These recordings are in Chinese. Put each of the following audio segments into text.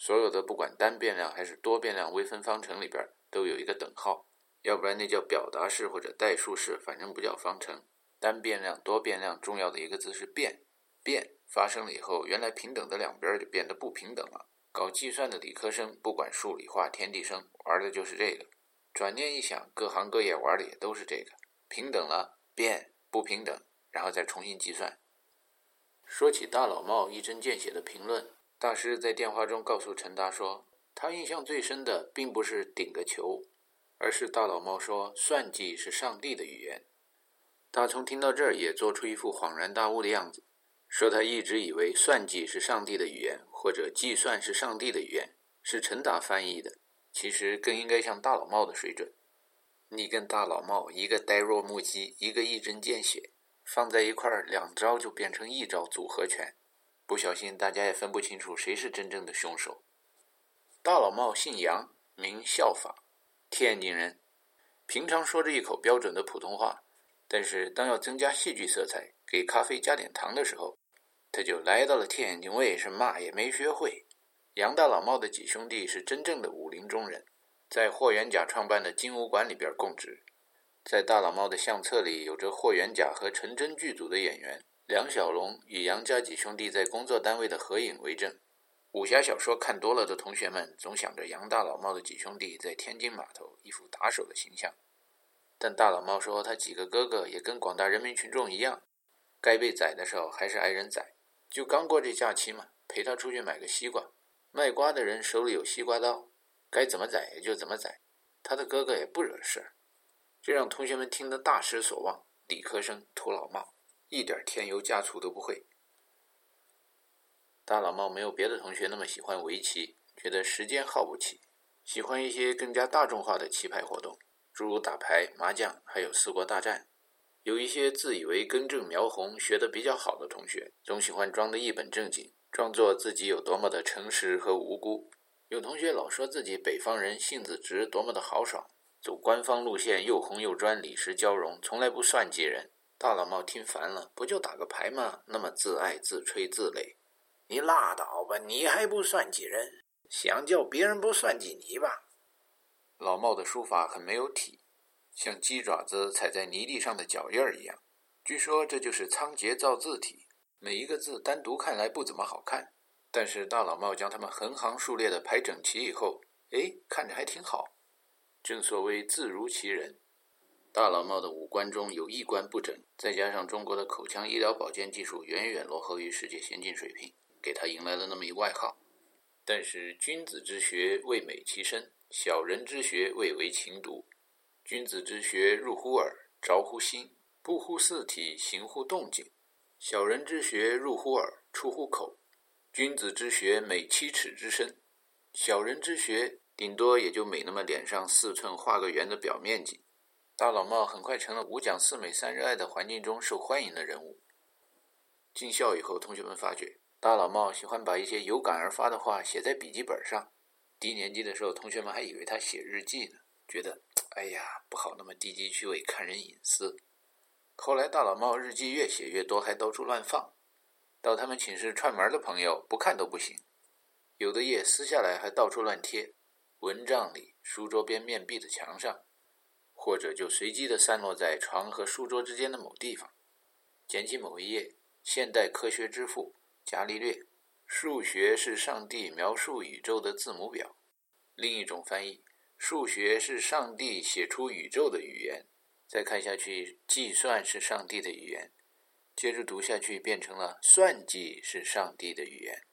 所有的不管单变量还是多变量微分方程里边都有一个等号，要不然那叫表达式或者代数式，反正不叫方程。单变量、多变量重要的一个字是变，变发生了以后，原来平等的两边就变得不平等了。搞计算的理科生，不管数理化、天地生，玩的就是这个。转念一想，各行各业玩的也都是这个，平等了变，不平等，然后再重新计算。说起大老帽一针见血的评论。大师在电话中告诉陈达说，他印象最深的并不是顶个球，而是大老猫说算计是上帝的语言。大葱听到这儿也做出一副恍然大悟的样子，说他一直以为算计是上帝的语言，或者计算是上帝的语言，是陈达翻译的。其实更应该像大老帽的水准。你跟大老帽一个呆若木鸡，一个一针见血，放在一块儿，两招就变成一招组合拳。不小心，大家也分不清楚谁是真正的凶手。大老帽姓杨，名孝法，天津人，平常说着一口标准的普通话，但是当要增加戏剧色彩，给咖啡加点糖的时候，他就来到了天津卫，是嘛也没学会。杨大老帽的几兄弟是真正的武林中人，在霍元甲创办的金武馆里边供职，在大老帽的相册里有着霍元甲和陈真剧组的演员。梁小龙与杨家几兄弟在工作单位的合影为证。武侠小说看多了的同学们总想着杨大老帽的几兄弟在天津码头一副打手的形象，但大老帽说他几个哥哥也跟广大人民群众一样，该被宰的时候还是挨人宰。就刚过这假期嘛，陪他出去买个西瓜，卖瓜的人手里有西瓜刀，该怎么宰也就怎么宰，他的哥哥也不惹事儿，这让同学们听得大失所望。理科生土老帽。一点添油加醋都不会。大老帽没有别的同学那么喜欢围棋，觉得时间耗不起，喜欢一些更加大众化的棋牌活动，诸如打牌、麻将，还有四国大战。有一些自以为根正苗红、学得比较好的同学，总喜欢装得一本正经，装作自己有多么的诚实和无辜。有同学老说自己北方人性子直，多么的豪爽，走官方路线，又红又专，理事交融，从来不算计人。大老帽听烦了，不就打个牌吗？那么自爱自吹自擂，你拉倒吧！你还不算计人，想叫别人不算计你吧？老帽的书法很没有体，像鸡爪子踩在泥地上的脚印儿一样。据说这就是仓颉造字体，每一个字单独看来不怎么好看，但是大老帽将它们横行竖列的排整齐以后，哎，看着还挺好。正所谓字如其人。大老帽的五官中有一官不整，再加上中国的口腔医疗保健技术远远落后于世界先进水平，给他迎来了那么一外号。但是君子之学为美其身，小人之学为为情毒。君子之学入乎耳，着乎心，不乎四体，行乎动静；小人之学入乎耳，出乎口。君子之学美七尺之身，小人之学顶多也就美那么脸上四寸画个圆的表面积。大老帽很快成了五讲四美三热爱的环境中受欢迎的人物。进校以后，同学们发觉大老帽喜欢把一些有感而发的话写在笔记本上。低年级的时候，同学们还以为他写日记呢，觉得哎呀不好那么低级趣味，看人隐私。后来大老帽日记越写越多，还到处乱放。到他们寝室串门的朋友不看都不行。有的页撕下来还到处乱贴，蚊帐里、书桌边面壁的墙上。或者就随机地散落在床和书桌之间的某地方。捡起某一页，现代科学之父伽利略：“数学是上帝描述宇宙的字母表。”另一种翻译：“数学是上帝写出宇宙的语言。”再看下去，“计算是上帝的语言。”接着读下去，变成了“算计是上帝的语言。”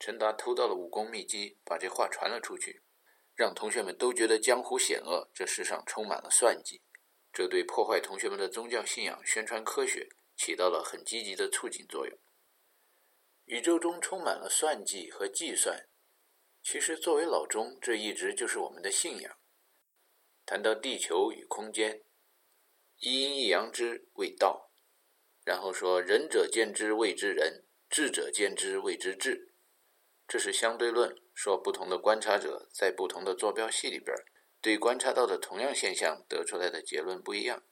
陈达偷到了武功秘籍，把这话传了出去。让同学们都觉得江湖险恶，这世上充满了算计，这对破坏同学们的宗教信仰、宣传科学起到了很积极的促进作用。宇宙中充满了算计和计算，其实作为老钟，这一直就是我们的信仰。谈到地球与空间，一阴一阳之谓道，然后说仁者见之谓之仁，智者见之谓之智。这是相对论，说不同的观察者在不同的坐标系里边，对观察到的同样现象得出来的结论不一样。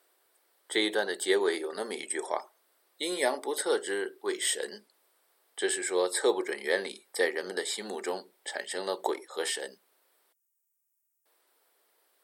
这一段的结尾有那么一句话：“阴阳不测之谓神，这是说测不准原理在人们的心目中产生了鬼和神。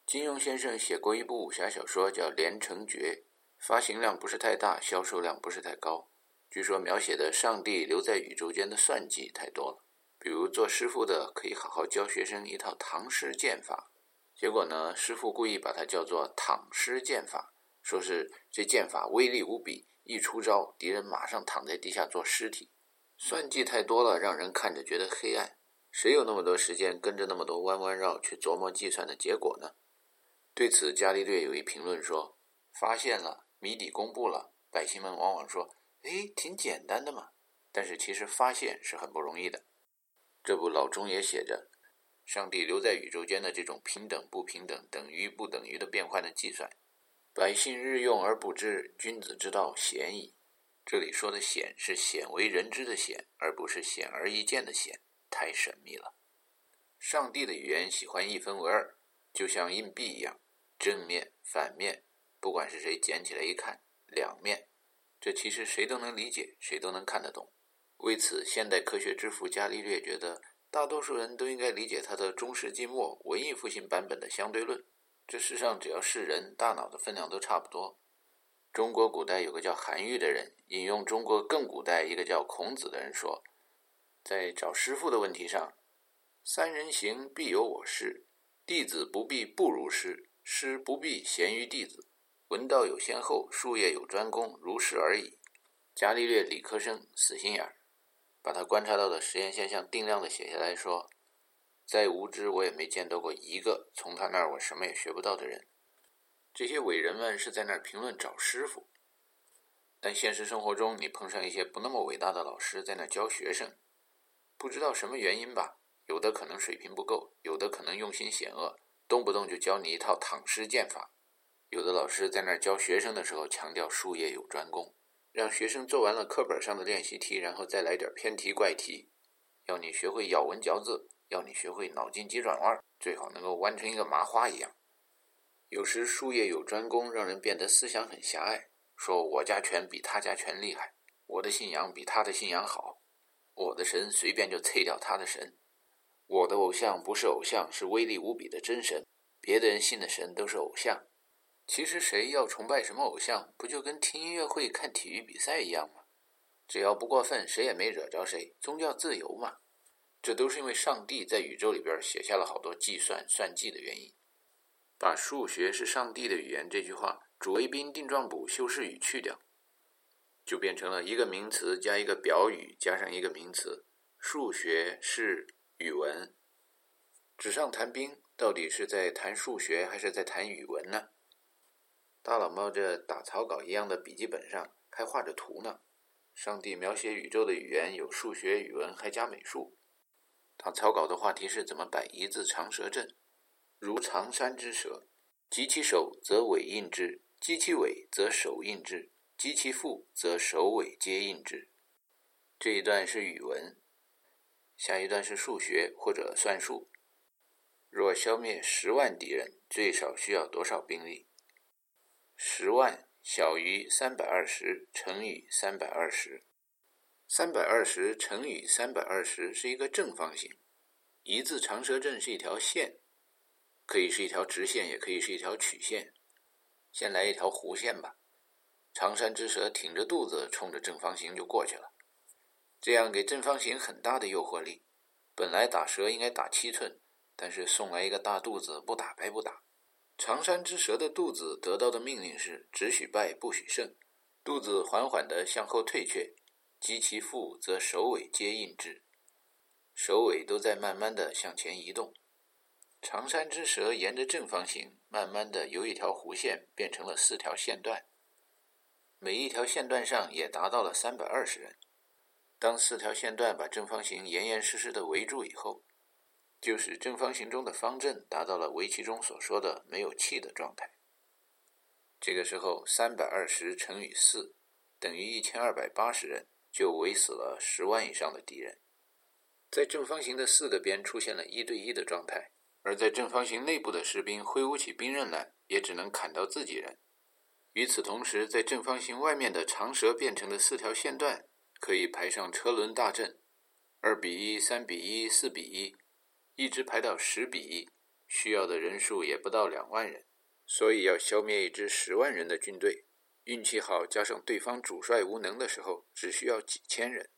金庸先生写过一部武侠小说，叫《连城诀》，发行量不是太大，销售量不是太高。据说描写的上帝留在宇宙间的算计太多了，比如做师傅的可以好好教学生一套唐诗剑法，结果呢，师傅故意把它叫做躺尸剑法，说是这剑法威力无比，一出招，敌人马上躺在地下做尸体。算计太多了，让人看着觉得黑暗。谁有那么多时间跟着那么多弯弯绕去琢磨计算的结果呢？对此，伽利略有一评论说：“发现了，谜底公布了，百姓们往往说，哎，挺简单的嘛。但是其实发现是很不容易的。这部老中也写着，上帝留在宇宙间的这种平等不平等、等于不等于的变换的计算，百姓日用而不知，君子之道鲜矣。这里说的显是鲜为人知的显，而不是显而易见的显，太神秘了。上帝的语言喜欢一分为二，就像硬币一样。”正面、反面，不管是谁捡起来一看，两面，这其实谁都能理解，谁都能看得懂。为此，现代科学之父伽利略觉得，大多数人都应该理解他的中世纪末文艺复兴版本的相对论。这世上只要是人，大脑的分量都差不多。中国古代有个叫韩愈的人，引用中国更古代一个叫孔子的人说，在找师傅的问题上，三人行必有我师，弟子不必不如师。师不必贤于弟子，文道有先后，术业有专攻，如是而已。伽利略理科生，死心眼儿，把他观察到的实验现象定量的写下来说：“再无知，我也没见到过一个从他那儿我什么也学不到的人。”这些伟人们是在那儿评论找师傅，但现实生活中，你碰上一些不那么伟大的老师在那教学生，不知道什么原因吧？有的可能水平不够，有的可能用心险恶。动不动就教你一套躺尸剑法，有的老师在那儿教学生的时候强调术业有专攻，让学生做完了课本上的练习题，然后再来点偏题怪题，要你学会咬文嚼字，要你学会脑筋急转弯，最好能够弯成一个麻花一样。有时术业有专攻，让人变得思想很狭隘，说我家拳比他家拳厉害，我的信仰比他的信仰好，我的神随便就啐掉他的神。我的偶像不是偶像，是威力无比的真神。别的人信的神都是偶像。其实谁要崇拜什么偶像，不就跟听音乐会、看体育比赛一样吗？只要不过分，谁也没惹着谁，宗教自由嘛。这都是因为上帝在宇宙里边写下了好多计算、算计的原因。把“数学是上帝的语言”这句话，主谓宾、定状补、修饰语去掉，就变成了一个名词加一个表语加上一个名词。数学是。语文，纸上谈兵，到底是在谈数学还是在谈语文呢？大佬猫着打草稿一样的笔记本上还画着图呢。上帝描写宇宙的语言有数学、语文，还加美术。打草稿的话题是怎么摆一字长蛇阵？如长山之蛇，及其首则尾应之，及其尾则首应之，及其腹则首尾皆应之。这一段是语文。下一段是数学或者算术。若消灭十万敌人，最少需要多少兵力？十万小于三百二十乘以三百二十，三百二十乘以三百二十是一个正方形。一字长蛇阵是一条线，可以是一条直线，也可以是一条曲线。先来一条弧线吧。长山之蛇挺着肚子，冲着正方形就过去了。这样给正方形很大的诱惑力。本来打蛇应该打七寸，但是送来一个大肚子，不打白不打。长山之蛇的肚子得到的命令是：只许败，不许胜。肚子缓缓地向后退却，及其腹，则首尾皆应之。首尾都在慢慢地向前移动。长山之蛇沿着正方形，慢慢地由一条弧线变成了四条线段，每一条线段上也达到了三百二十人。当四条线段把正方形严严实实的围住以后，就使正方形中的方阵达到了围棋中所说的没有气的状态。这个时候，三百二十乘以四等于一千二百八十人，就围死了十万以上的敌人。在正方形的四个边出现了一对一的状态，而在正方形内部的士兵挥舞起兵刃来，也只能砍到自己人。与此同时，在正方形外面的长蛇变成的四条线段。可以排上车轮大阵，二比一、三比一、四比一，一直排到十比一，需要的人数也不到两万人，所以要消灭一支十万人的军队，运气好加上对方主帅无能的时候，只需要几千人。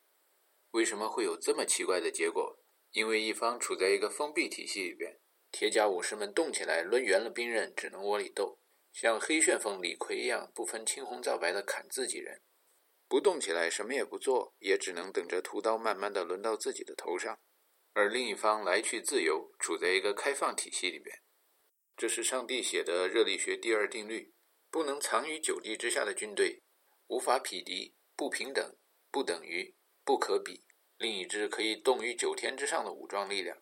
为什么会有这么奇怪的结果？因为一方处在一个封闭体系里边，铁甲武士们动起来抡圆了兵刃，只能窝里斗，像黑旋风李逵一样，不分青红皂白的砍自己人。不动起来，什么也不做，也只能等着屠刀慢慢的轮到自己的头上。而另一方来去自由，处在一个开放体系里边。这是上帝写的热力学第二定律：不能藏于九地之下的军队，无法匹敌，不平等，不等于，不可比。另一支可以动于九天之上的武装力量。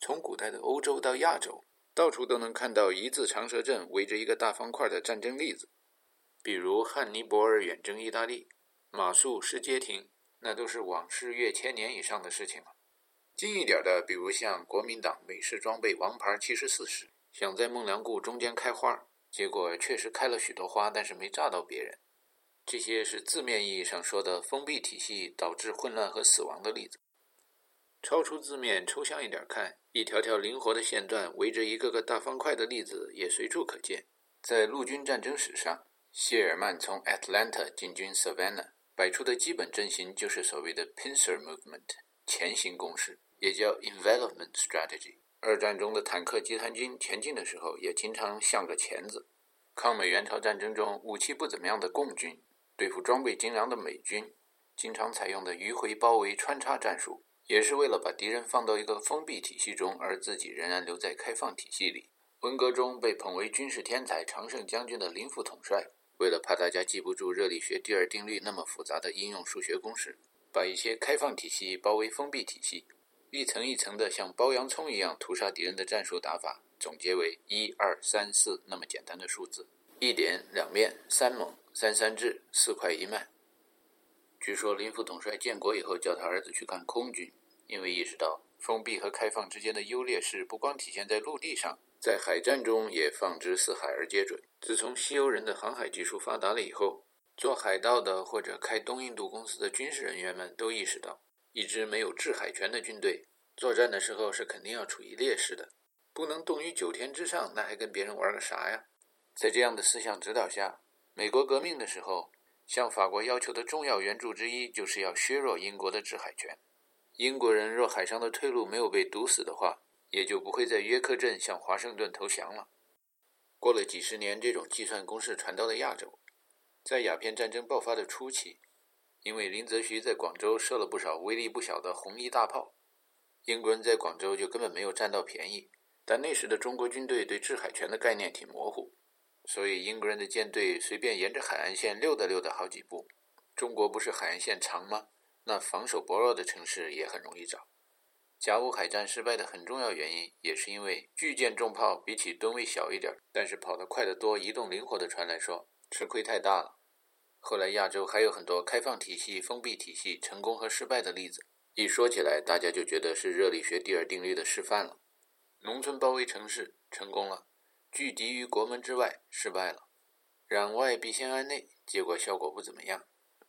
从古代的欧洲到亚洲，到处都能看到一字长蛇阵围着一个大方块的战争例子。比如汉尼伯尔远征意大利，马谡失街亭，那都是往事越千年以上的事情了。近一点的，比如像国民党美式装备王牌七十四师，想在孟良崮中间开花，结果确实开了许多花，但是没炸到别人。这些是字面意义上说的封闭体系导致混乱和死亡的例子。超出字面，抽象一点看，一条条灵活的线段围着一个个大方块的例子也随处可见。在陆军战争史上。谢尔曼从 Atlanta 进军 Savannah，摆出的基本阵型就是所谓的 pincer movement 前行攻势，也叫 envelopment strategy。二战中的坦克集团军前进的时候，也经常像个钳子。抗美援朝战争中，武器不怎么样的共军对付装备精良的美军，经常采用的迂回包围穿插战术，也是为了把敌人放到一个封闭体系中，而自己仍然留在开放体系里。文革中被捧为军事天才常胜将军的林副统帅。为了怕大家记不住热力学第二定律那么复杂的应用数学公式，把一些开放体系包围封闭体系，一层一层的像剥洋葱一样屠杀敌人的战术打法，总结为一二三四那么简单的数字：一点两面三猛三三制四快一慢。据说林副统帅建国以后叫他儿子去看空军，因为意识到封闭和开放之间的优劣势不光体现在陆地上。在海战中也放之四海而皆准。自从西欧人的航海技术发达了以后，做海盗的或者开东印度公司的军事人员们都意识到，一支没有制海权的军队作战的时候是肯定要处于劣势的，不能动于九天之上，那还跟别人玩个啥呀？在这样的思想指导下，美国革命的时候，向法国要求的重要援助之一就是要削弱英国的制海权。英国人若海上的退路没有被堵死的话，也就不会在约克镇向华盛顿投降了。过了几十年，这种计算公式传到了亚洲。在鸦片战争爆发的初期，因为林则徐在广州设了不少威力不小的红衣大炮，英国人在广州就根本没有占到便宜。但那时的中国军队对制海权的概念挺模糊，所以英国人的舰队随便沿着海岸线溜达溜达好几步。中国不是海岸线长吗？那防守薄弱的城市也很容易找。甲午海战失败的很重要原因，也是因为巨舰重炮比起吨位小一点，但是跑得快得多、移动灵活的船来说，吃亏太大了。后来亚洲还有很多开放体系、封闭体系成功和失败的例子，一说起来，大家就觉得是热力学第二定律的示范了。农村包围城市成功了，拒敌于国门之外失败了，攘外必先安内，结果效果不怎么样，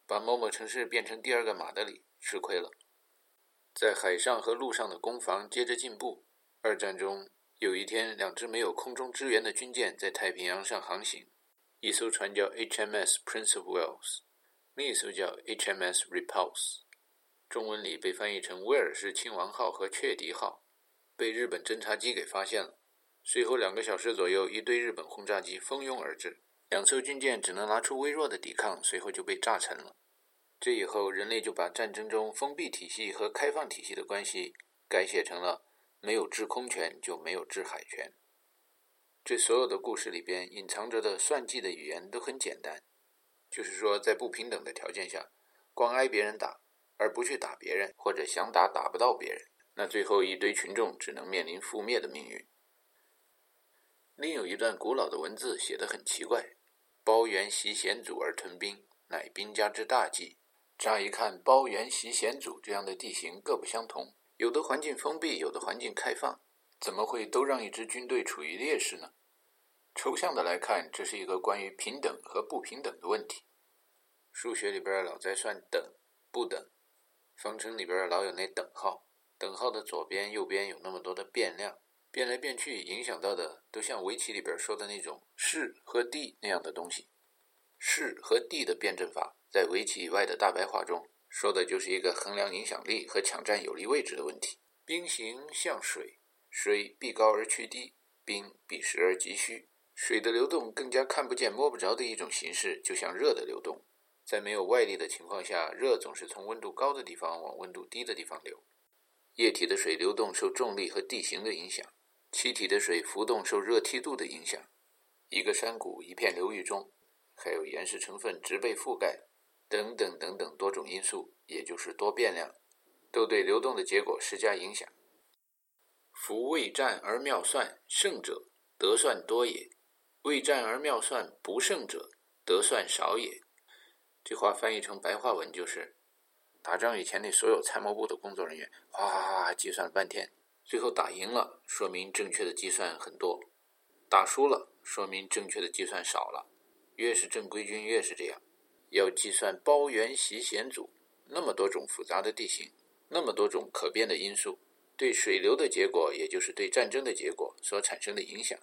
把某某城市变成第二个马德里，吃亏了。在海上和陆上的攻防接着进步。二战中，有一天，两支没有空中支援的军舰在太平洋上航行，一艘船叫 HMS Prince of Wales，另一艘叫 HMS Repulse，中文里被翻译成威尔士亲王号和雀迪号，被日本侦察机给发现了。随后两个小时左右，一堆日本轰炸机蜂拥而至，两艘军舰只能拿出微弱的抵抗，随后就被炸沉了。这以后，人类就把战争中封闭体系和开放体系的关系改写成了没有制空权就没有制海权。这所有的故事里边隐藏着的算计的语言都很简单，就是说，在不平等的条件下，光挨别人打而不去打别人，或者想打打不到别人，那最后一堆群众只能面临覆灭的命运。另有一段古老的文字写得很奇怪：“包圆袭险阻而屯兵，乃兵家之大忌。”乍一看，包圆袭险阻这样的地形各不相同，有的环境封闭，有的环境开放，怎么会都让一支军队处于劣势呢？抽象的来看，这是一个关于平等和不平等的问题。数学里边老在算等，不等。方程里边老有那等号，等号的左边、右边有那么多的变量，变来变去，影响到的都像围棋里边说的那种士和地那样的东西。士和地的辩证法，在围棋以外的大白话中，说的就是一个衡量影响力和抢占有利位置的问题。兵行像水，水必高而趋低，冰必实而急虚。水的流动更加看不见摸不着的一种形式，就像热的流动。在没有外力的情况下，热总是从温度高的地方往温度低的地方流。液体的水流动受重力和地形的影响，气体的水浮动受热梯度的影响。一个山谷、一片流域中，还有岩石成分植被覆盖等等等等多种因素，也就是多变量，都对流动的结果施加影响。夫未战而妙算，胜者得算多也；未战而妙算不胜者，得算少也。这话翻译成白话文就是：打仗以前那所有参谋部的工作人员，哗哗哗计算了半天，最后打赢了，说明正确的计算很多；打输了，说明正确的计算少了。越是正规军，越是这样，要计算包圆袭险阻，那么多种复杂的地形，那么多种可变的因素，对水流的结果，也就是对战争的结果所产生的影响，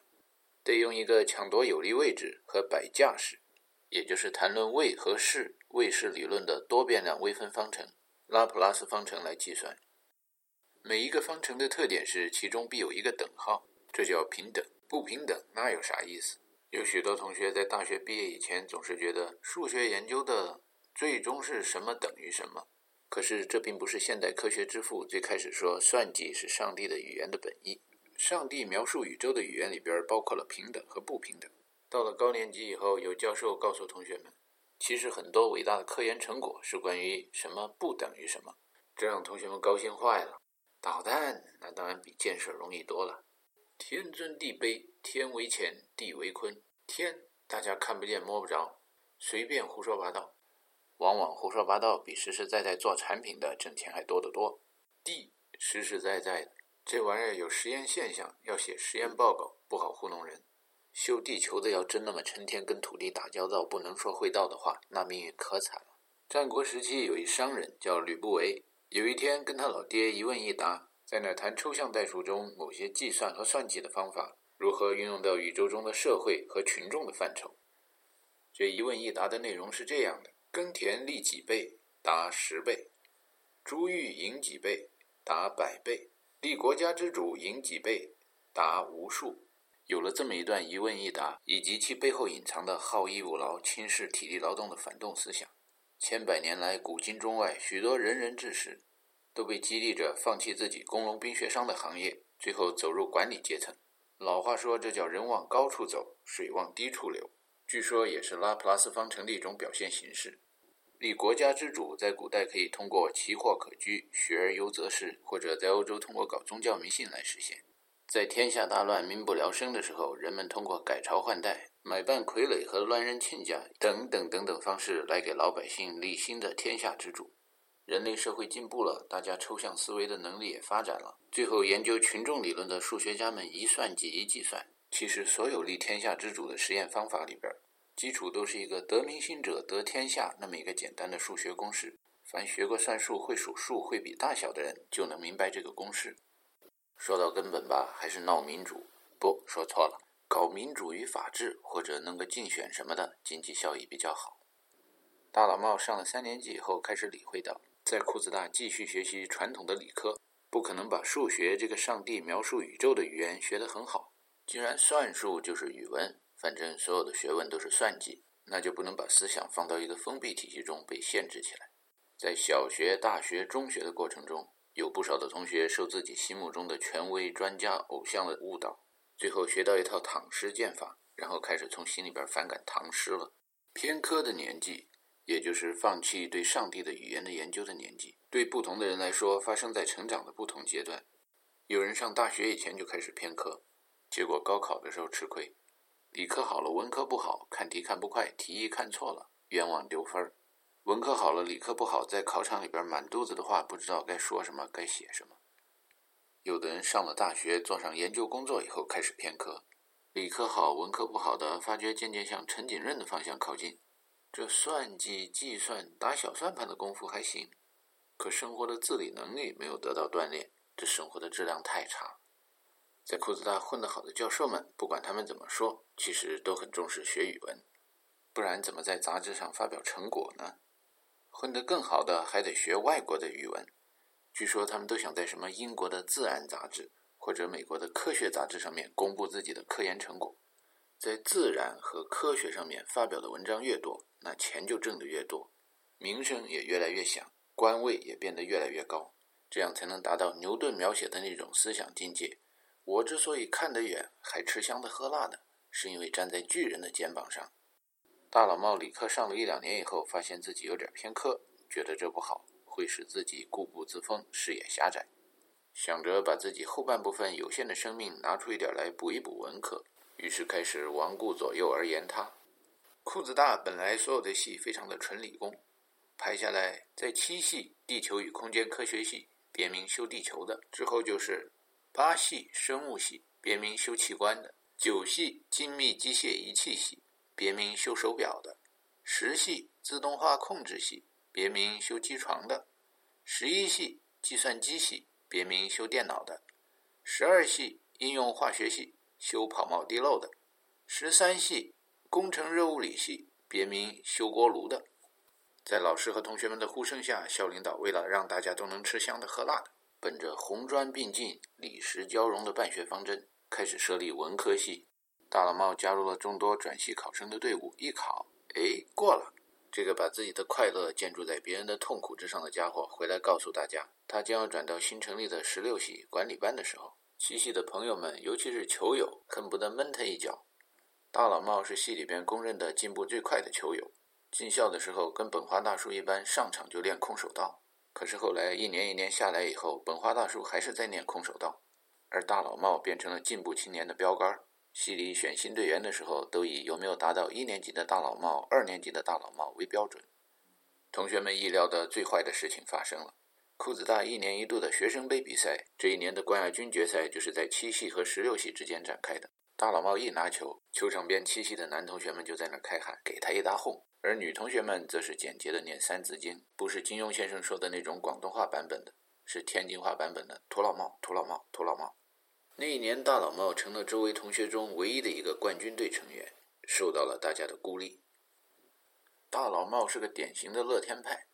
得用一个抢夺有利位置和摆架势。也就是谈论位和势、位势理论的多变量微分方程——拉普拉斯方程来计算。每一个方程的特点是其中必有一个等号，这叫平等。不平等那有啥意思？有许多同学在大学毕业以前总是觉得数学研究的最终是什么等于什么。可是这并不是现代科学之父最开始说算计是上帝的语言的本意。上帝描述宇宙的语言里边包括了平等和不平等。到了高年级以后，有教授告诉同学们，其实很多伟大的科研成果是关于什么不等于什么，这让同学们高兴坏了。导弹那当然比建设容易多了。天尊地卑，天为乾，地为坤。天大家看不见摸不着，随便胡说八道，往往胡说八道比实实在在做产品的挣钱还多得多。地实实在在的，这玩意儿有实验现象，要写实验报告，不好糊弄人。修地球的要真那么成天跟土地打交道，不能说会道的话，那命运可惨了。战国时期有一商人叫吕不韦，有一天跟他老爹一问一答，在那谈抽象代数中某些计算和算计的方法如何运用到宇宙中的社会和群众的范畴。这一问一答的内容是这样的：耕田利几倍？达十倍。珠玉赢几倍？达百倍。立国家之主赢几倍？达无数。有了这么一段一问一答，以及其背后隐藏的好逸恶劳、轻视体力劳动的反动思想，千百年来，古今中外许多仁人志士都被激励着放弃自己工农兵学商的行业，最后走入管理阶层。老话说，这叫人往高处走，水往低处流。据说也是拉普拉斯方程的一种表现形式。立国家之主在古代可以通过奇货可居、学而优则仕，或者在欧洲通过搞宗教迷信来实现。在天下大乱、民不聊生的时候，人们通过改朝换代、买办傀儡和乱认亲家等等等等方式来给老百姓立新的天下之主。人类社会进步了，大家抽象思维的能力也发展了。最后，研究群众理论的数学家们一算即一计算。其实，所有立天下之主的实验方法里边，基础都是一个“得民心者得天下”那么一个简单的数学公式。凡学过算术、会数数、会比大小的人，就能明白这个公式。说到根本吧，还是闹民主。不说错了，搞民主与法治，或者弄个竞选什么的，经济效益比较好。大老帽上了三年级以后，开始理会到，在库兹大继续学习传统的理科，不可能把数学这个上帝描述宇宙的语言学得很好。既然算术就是语文，反正所有的学问都是算计，那就不能把思想放到一个封闭体系中被限制起来。在小学、大学、中学的过程中。有不少的同学受自己心目中的权威、专家、偶像的误导，最后学到一套唐诗剑法，然后开始从心里边反感唐诗了。偏科的年纪，也就是放弃对上帝的语言的研究的年纪，对不同的人来说，发生在成长的不同阶段。有人上大学以前就开始偏科，结果高考的时候吃亏，理科好了，文科不好，看题看不快，题意看错了，冤枉丢分儿。文科好了，理科不好，在考场里边满肚子的话，不知道该说什么，该写什么。有的人上了大学，做上研究工作以后，开始偏科，理科好，文科不好的，发觉渐渐向陈景润的方向靠近，这算计、计算、打小算盘的功夫还行，可生活的自理能力没有得到锻炼，这生活的质量太差。在库兹大混得好的教授们，不管他们怎么说，其实都很重视学语文，不然怎么在杂志上发表成果呢？混得更好的还得学外国的语文，据说他们都想在什么英国的《自然》杂志或者美国的科学杂志上面公布自己的科研成果。在《自然》和科学上面发表的文章越多，那钱就挣得越多，名声也越来越响，官位也变得越来越高，这样才能达到牛顿描写的那种思想境界。我之所以看得远，还吃香的喝辣的，是因为站在巨人的肩膀上。大老帽理科上了一两年以后，发现自己有点偏科，觉得这不好，会使自己固步自封，视野狭窄。想着把自己后半部分有限的生命拿出一点来补一补文科，于是开始罔顾左右而言他。裤子大本来所有的戏非常的纯理工，拍下来在七系地球与空间科学系，别名修地球的，之后就是。八系生物系，别名修器官的；九系精密机械仪器系，别名修手表的；十系自动化控制系，别名修机床的；十一系计算机系，别名修电脑的；十二系应用化学系，修跑冒滴漏的；十三系工程热物理系，别名修锅炉的。在老师和同学们的呼声下，校领导为了让大家都能吃香的喝辣的。本着红砖并进、理实交融的办学方针，开始设立文科系。大老帽加入了众多转系考生的队伍，一考，哎，过了。这个把自己的快乐建筑在别人的痛苦之上的家伙，回来告诉大家，他将要转到新成立的十六系管理班的时候，七系的朋友们，尤其是球友，恨不得闷他一脚。大老帽是系里边公认的进步最快的球友，进校的时候跟本华大叔一般，上场就练空手道。可是后来一年一年下来以后，本花大叔还是在练空手道，而大老帽变成了进步青年的标杆。系里选新队员的时候，都以有没有达到一年级的大老帽、二年级的大老帽为标准。同学们意料的最坏的事情发生了：裤子大一年一度的学生杯比赛，这一年的冠亚军决赛就是在七系和十六系之间展开的。大老帽一拿球，球场边七系的男同学们就在那开喊：“给他一大哄！”而女同学们则是简洁的念《三字经》，不是金庸先生说的那种广东话版本的，是天津话版本的“土老帽，土老帽，土老帽”。那一年，大老帽成了周围同学中唯一的一个冠军队成员，受到了大家的孤立。大老帽是个典型的乐天派，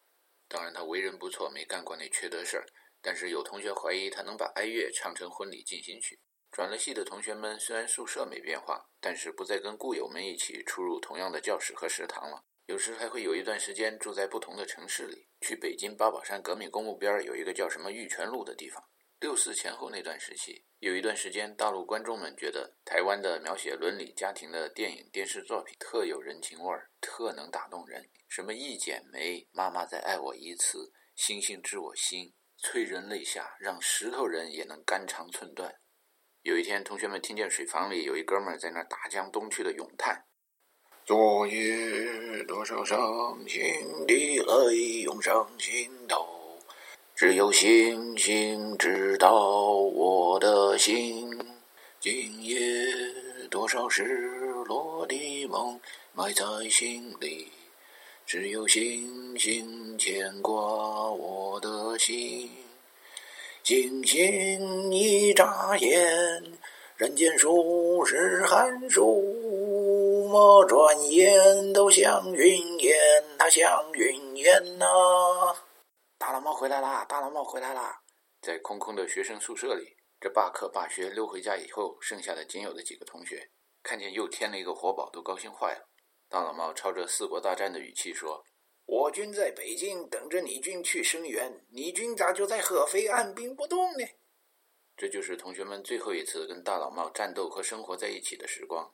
当然他为人不错，没干过那缺德事儿。但是有同学怀疑他能把哀乐唱成婚礼进行曲。转了系的同学们虽然宿舍没变化，但是不再跟故友们一起出入同样的教室和食堂了。有时还会有一段时间住在不同的城市里，去北京八宝山革命公墓边有一个叫什么玉泉路的地方。六四前后那段时期，有一段时间，大陆观众们觉得台湾的描写伦理家庭的电影电视作品特有人情味儿，特能打动人。什么一剪梅，妈妈再爱我一次，星星知我心，催人泪下，让石头人也能肝肠寸断。有一天，同学们听见水房里有一哥们儿在那儿大江东去的咏叹。昨夜多少伤心的泪涌上心头，只有星星知道我的心。今夜多少失落的梦埋在心里，只有星星牵挂我的心。星星一眨眼，人间数十寒暑。么转眼都像云烟，它像云烟呐。大老猫回来啦！大老猫回来啦！在空空的学生宿舍里，这罢课罢学溜回家以后，剩下的仅有的几个同学，看见又添了一个活宝，都高兴坏了。大老猫朝着四国大战的语气说：“我军在北京等着你军去声援，你军咋就在合肥按兵不动呢？”这就是同学们最后一次跟大老猫战斗和生活在一起的时光。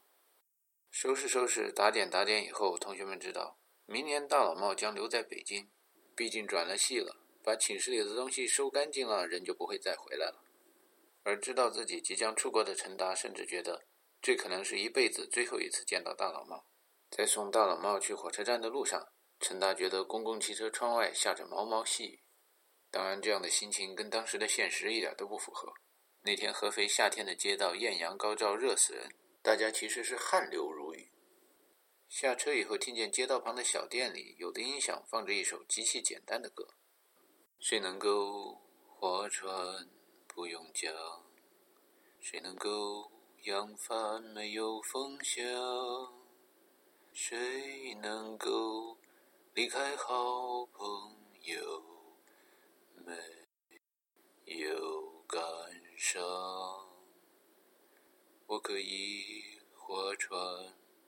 收拾收拾，打点打点以后，同学们知道，明年大老帽将留在北京，毕竟转了系了，把寝室里的东西收干净了，人就不会再回来了。而知道自己即将出国的陈达，甚至觉得这可能是一辈子最后一次见到大老帽。在送大老帽去火车站的路上，陈达觉得公共汽车窗外下着毛毛细雨。当然，这样的心情跟当时的现实一点都不符合。那天合肥夏天的街道艳阳高照，热死人。大家其实是汗流如。下车以后，听见街道旁的小店里有的音响放着一首极其简单的歌：“谁能够划船不用桨？谁能够扬帆没有风向？谁能够离开好朋友没有感伤？我可以划船。”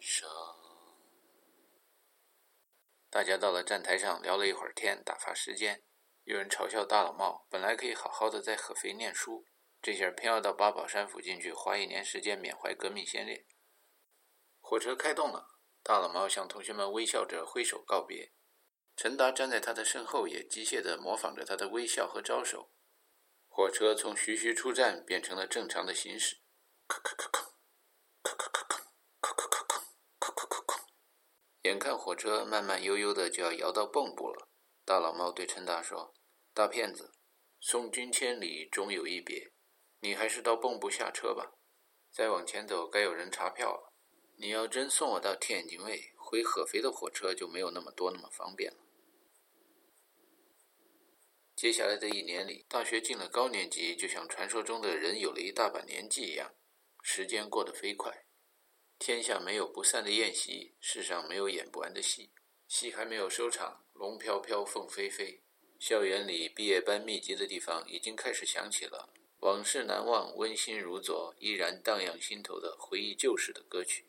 上，大家到了站台上聊了一会儿天，打发时间。有人嘲笑大老帽，本来可以好好的在合肥念书，这下偏要到八宝山附近去花一年时间缅怀革命先烈。火车开动了，大老帽向同学们微笑着挥手告别。陈达站在他的身后，也机械地模仿着他的微笑和招手。火车从徐徐出站变成了正常的行驶。咔咔咔咔，咔咔咔咔。眼看火车慢慢悠悠的就要摇到蚌埠了，大老猫对陈达说：“大骗子，送君千里终有一别，你还是到蚌埠下车吧。再往前走，该有人查票了。你要真送我到天津卫，回合肥的火车就没有那么多那么方便了。”接下来的一年里，大学进了高年级，就像传说中的人有了一大把年纪一样，时间过得飞快。天下没有不散的宴席，世上没有演不完的戏。戏还没有收场，龙飘飘，凤飞飞。校园里毕业班密集的地方，已经开始响起了往事难忘、温馨如昨、依然荡漾心头的回忆旧时的歌曲。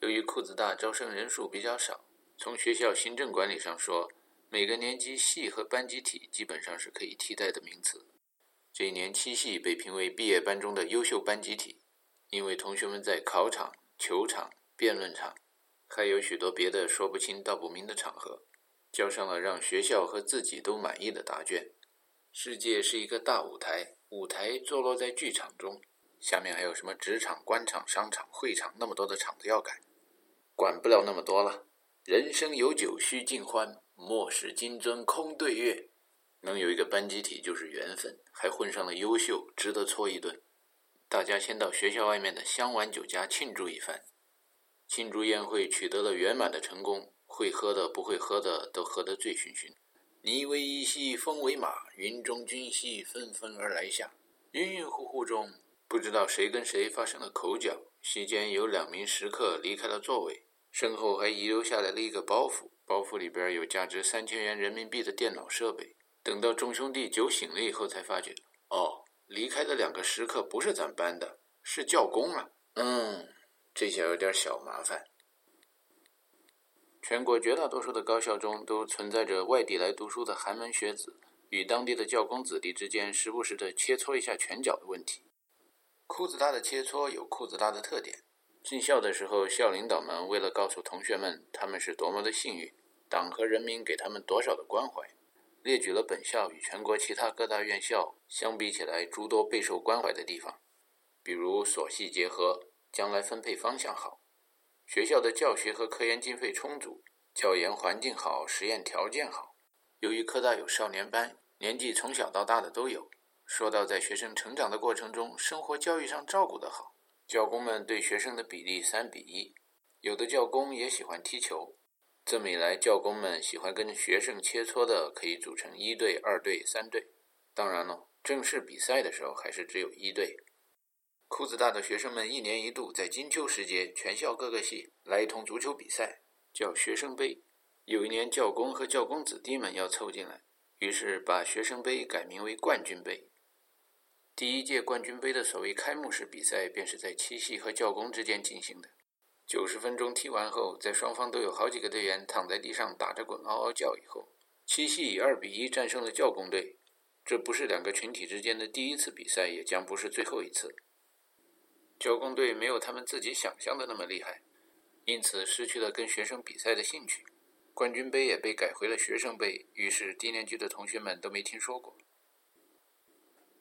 由于裤子大，招生人数比较少。从学校行政管理上说，每个年级系和班集体基本上是可以替代的名词。这一年，七系被评为毕业班中的优秀班集体，因为同学们在考场。球场、辩论场，还有许多别的说不清道不明的场合，交上了让学校和自己都满意的答卷。世界是一个大舞台，舞台坐落在剧场中，下面还有什么职场、官场、商场、会场，那么多的场子要赶，管不了那么多了。人生有酒须尽欢，莫使金樽空对月。能有一个班集体就是缘分，还混上了优秀，值得搓一顿。大家先到学校外面的香丸酒家庆祝一番，庆祝宴会取得了圆满的成功，会喝的不会喝的都喝得醉醺醺。你为一袭风为马，云中君兮纷纷而来下。晕晕乎乎中，不知道谁跟谁发生了口角，席间有两名食客离开了座位，身后还遗留下来了一个包袱，包袱里边有价值三千元人民币的电脑设备。等到众兄弟酒醒了以后，才发觉，哦。离开的两个食客不是咱班的，是教工啊。嗯，这下有点小麻烦。全国绝大多数的高校中都存在着外地来读书的寒门学子与当地的教工子弟之间时不时的切磋一下拳脚的问题。裤子大的切磋有裤子大的特点。进校的时候，校领导们为了告诉同学们他们是多么的幸运，党和人民给他们多少的关怀。列举了本校与全国其他各大院校相比起来诸多备受关怀的地方，比如所系结合，将来分配方向好；学校的教学和科研经费充足，教研环境好，实验条件好。由于科大有少年班，年纪从小到大的都有。说到在学生成长的过程中，生活教育上照顾得好，教工们对学生的比例三比一，有的教工也喜欢踢球。这么一来，教工们喜欢跟学生切磋的，可以组成一队、二队、三队。当然了，正式比赛的时候还是只有一队。裤子大的学生们一年一度在金秋时节，全校各个系来一通足球比赛，叫学生杯。有一年，教工和教工子弟们要凑进来，于是把学生杯改名为冠军杯。第一届冠军杯的所谓开幕式比赛，便是在七系和教工之间进行的。九十分钟踢完后，在双方都有好几个队员躺在地上打着滚、嗷嗷叫以后，七系以二比一战胜了教工队。这不是两个群体之间的第一次比赛，也将不是最后一次。教工队没有他们自己想象的那么厉害，因此失去了跟学生比赛的兴趣。冠军杯也被改回了学生杯，于是低年级的同学们都没听说过。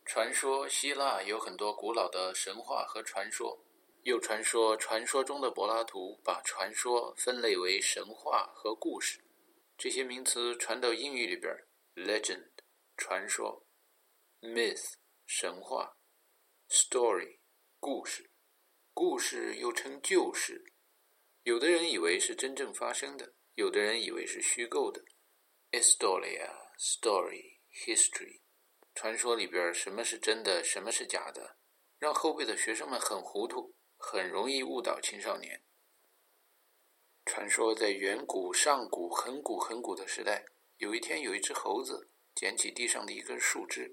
传说希腊有很多古老的神话和传说，又传说传说中的柏拉图把传说分类为神话和故事。这些名词传到英语里边，legend 传说，myth 神话，story 故事，故事又称旧事，有的人以为是真正发生的。有的人以为是虚构的，historia story history，传说里边什么是真的，什么是假的，让后辈的学生们很糊涂，很容易误导青少年。传说在远古、上古、很古、很古的时代，有一天有一只猴子捡起地上的一根树枝，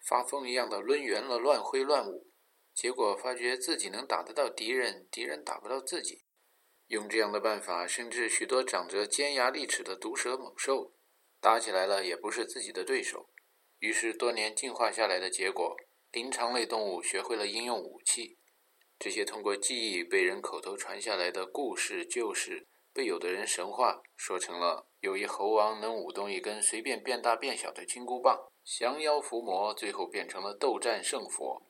发疯一样的抡圆了乱挥乱舞，结果发觉自己能打得到敌人，敌人打不到自己。用这样的办法，甚至许多长着尖牙利齿的毒蛇猛兽打起来了，也不是自己的对手。于是，多年进化下来的结果，灵长类动物学会了应用武器。这些通过记忆被人口头传下来的故事旧事，被有的人神话说成了：有一猴王能舞动一根随便变大变小的金箍棒，降妖伏魔，最后变成了斗战胜佛。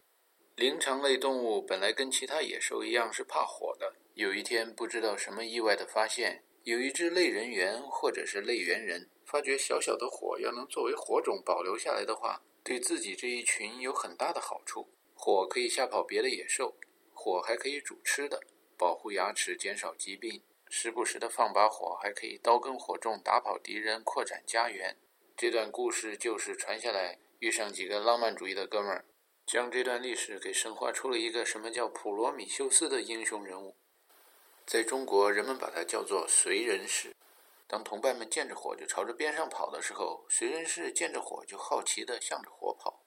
灵长类动物本来跟其他野兽一样是怕火的。有一天，不知道什么意外的发现，有一只类人猿或者是类猿人，发觉小小的火要能作为火种保留下来的话，对自己这一群有很大的好处。火可以吓跑别的野兽，火还可以煮吃的，保护牙齿，减少疾病。时不时的放把火，还可以刀耕火种，打跑敌人，扩展家园。这段故事就是传下来，遇上几个浪漫主义的哥们儿，将这段历史给神化出了一个什么叫普罗米修斯的英雄人物。在中国，人们把它叫做燧人氏。当同伴们见着火就朝着边上跑的时候，燧人氏见着火就好奇地向着火跑。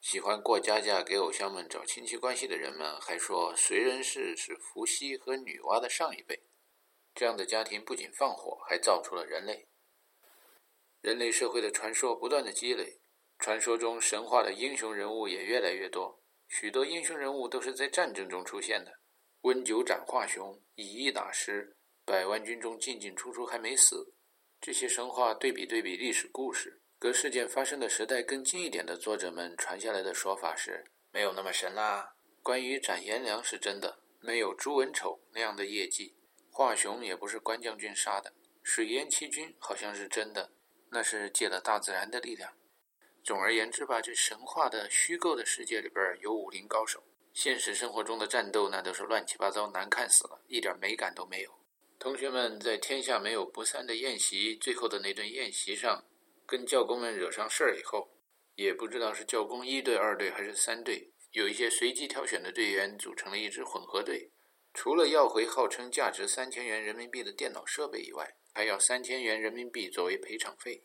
喜欢过家家给偶像们找亲戚关系的人们还说，随人氏是伏羲和女娲的上一辈。这样的家庭不仅放火，还造出了人类。人类社会的传说不断的积累，传说中神话的英雄人物也越来越多。许多英雄人物都是在战争中出现的。温酒斩华雄，以一打十，百万军中进进出出还没死。这些神话对比对比历史故事，隔事件发生的时代更近一点的作者们传下来的说法是没有那么神啦。关于斩颜良是真的，没有朱文丑那样的业绩。华雄也不是关将军杀的，水淹七军好像是真的，那是借了大自然的力量。总而言之吧，这神话的虚构的世界里边有武林高手。现实生活中的战斗那都是乱七八糟，难看死了，一点美感都没有。同学们在天下没有不散的宴席，最后的那顿宴席上，跟教工们惹上事儿以后，也不知道是教工一队、二队还是三队，有一些随机挑选的队员组成了一支混合队，除了要回号称价值三千元人民币的电脑设备以外，还要三千元人民币作为赔偿费。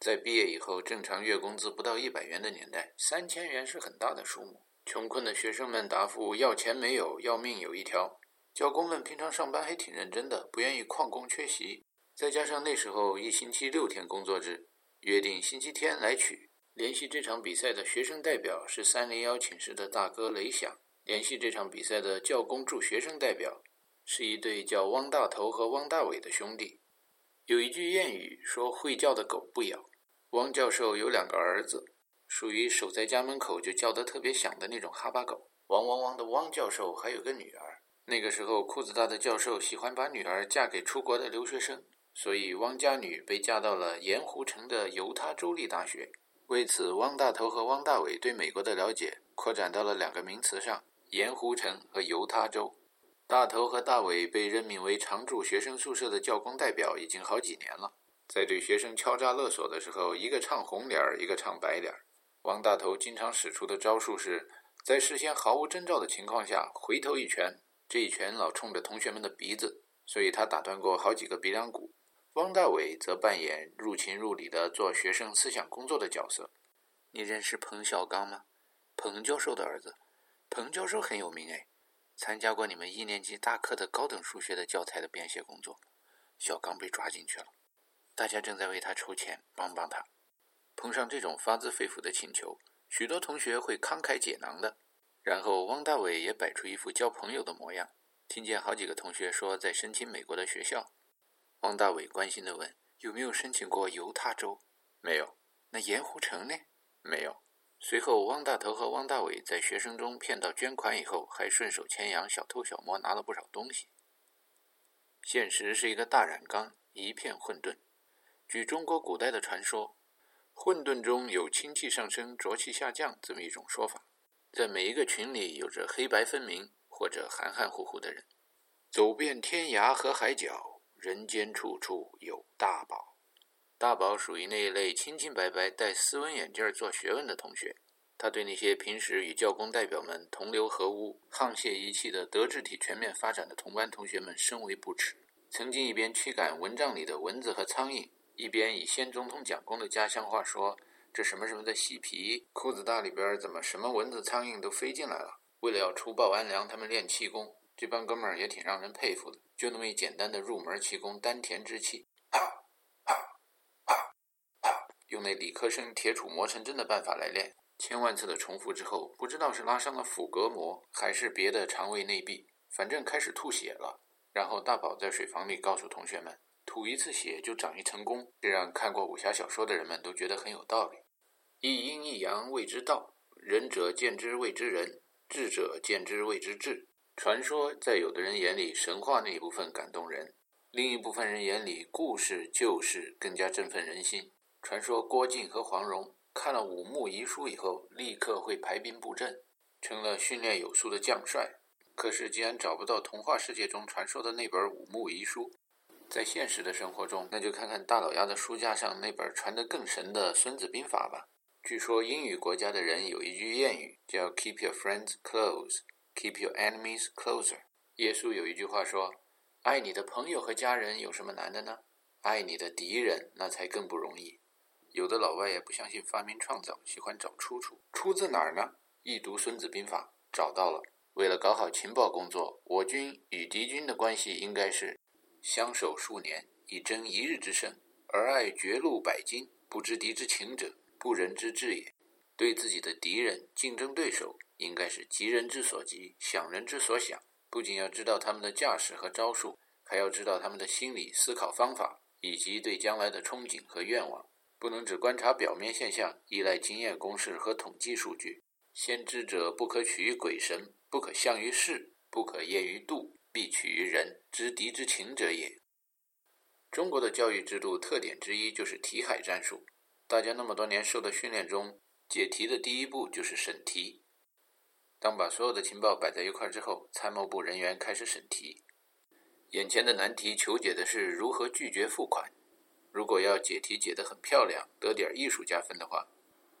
在毕业以后，正常月工资不到一百元的年代，三千元是很大的数目。穷困的学生们答复：要钱没有，要命有一条。教工们平常上班还挺认真的，不愿意旷工缺席。再加上那时候一星期六天工作制，约定星期天来取。联系这场比赛的学生代表是三零幺寝室的大哥雷响。联系这场比赛的教工助学生代表是一对叫汪大头和汪大伟的兄弟。有一句谚语说：“会叫的狗不咬。”汪教授有两个儿子。属于守在家门口就叫得特别响的那种哈巴狗。汪汪汪的汪教授还有个女儿。那个时候裤子大的教授喜欢把女儿嫁给出国的留学生，所以汪家女被嫁到了盐湖城的犹他州立大学。为此，汪大头和汪大伟对美国的了解扩展到了两个名词上：盐湖城和犹他州。大头和大伟被任命为常驻学生宿舍的教工代表已经好几年了，在对学生敲诈勒索的时候，一个唱红脸儿，一个唱白脸儿。汪大头经常使出的招数是，在事先毫无征兆的情况下回头一拳，这一拳老冲着同学们的鼻子，所以他打断过好几个鼻梁骨。汪大伟则扮演入情入理的做学生思想工作的角色。你认识彭小刚吗？彭教授的儿子。彭教授很有名哎，参加过你们一年级大课的高等数学的教材的编写工作。小刚被抓进去了，大家正在为他筹钱，帮帮他。碰上这种发自肺腑的请求，许多同学会慷慨解囊的。然后汪大伟也摆出一副交朋友的模样，听见好几个同学说在申请美国的学校。汪大伟关心的问：“有没有申请过犹他州？”“没有。”“那盐湖城呢？”“没有。”随后，汪大头和汪大伟在学生中骗到捐款以后，还顺手牵羊、小偷小摸拿了不少东西。现实是一个大染缸，一片混沌。据中国古代的传说，混沌中有清气上升、浊气下降这么一种说法。在每一个群里，有着黑白分明或者含含糊糊的人。走遍天涯和海角，人间处处有大宝。大宝属于那一类清清白白、戴斯文眼镜做学问的同学。他对那些平时与教工代表们同流合污、沆瀣一气的德智体全面发展的同班同学们深为不耻。曾经一边驱赶蚊帐里的蚊子和苍蝇，一边以先总统蒋公的家乡话说：“这什么什么的洗皮，裤子大里边怎么什么蚊子苍蝇都飞进来了？”为了要除暴安良，他们练气功。这帮哥们儿也挺让人佩服的，就那么一简单的入门气功，丹田之气。用那理科生铁杵磨成针的办法来练，千万次的重复之后，不知道是拉伤了腹膈膜，还是别的肠胃内壁，反正开始吐血了。然后大宝在水房里告诉同学们，吐一次血就长一层功，这让看过武侠小说的人们都觉得很有道理。一阴一阳谓之道，仁者见之谓之仁，智者见之谓之智。传说在有的人眼里，神话那一部分感动人；另一部分人眼里，故事就是更加振奋人心。传说郭靖和黄蓉看了五穆遗书以后，立刻会排兵布阵，成了训练有素的将帅。可是，既然找不到童话世界中传说的那本五穆遗书，在现实的生活中，那就看看大老鸭的书架上那本传得更神的《孙子兵法》吧。据说英语国家的人有一句谚语，叫 “Keep your friends close, keep your enemies closer”。耶稣有一句话说：“爱你的朋友和家人有什么难的呢？爱你的敌人那才更不容易。”有的老外也不相信发明创造，喜欢找出处。出自哪儿呢？一读《孙子兵法》，找到了。为了搞好情报工作，我军与敌军的关系应该是相守数年，以争一日之胜；而爱绝路百金，不知敌之情者，不仁之至也。对自己的敌人、竞争对手，应该是急人之所急，想人之所想。不仅要知道他们的架势和招数，还要知道他们的心理思考方法，以及对将来的憧憬和愿望。不能只观察表面现象，依赖经验公式和统计数据。先知者不可取于鬼神，不可象于事，不可验于度，必取于人，知敌之情者也。中国的教育制度特点之一就是题海战术。大家那么多年受的训练中，解题的第一步就是审题。当把所有的情报摆在一块儿之后，参谋部人员开始审题。眼前的难题求解的是如何拒绝付款。如果要解题解得很漂亮，得点艺术加分的话，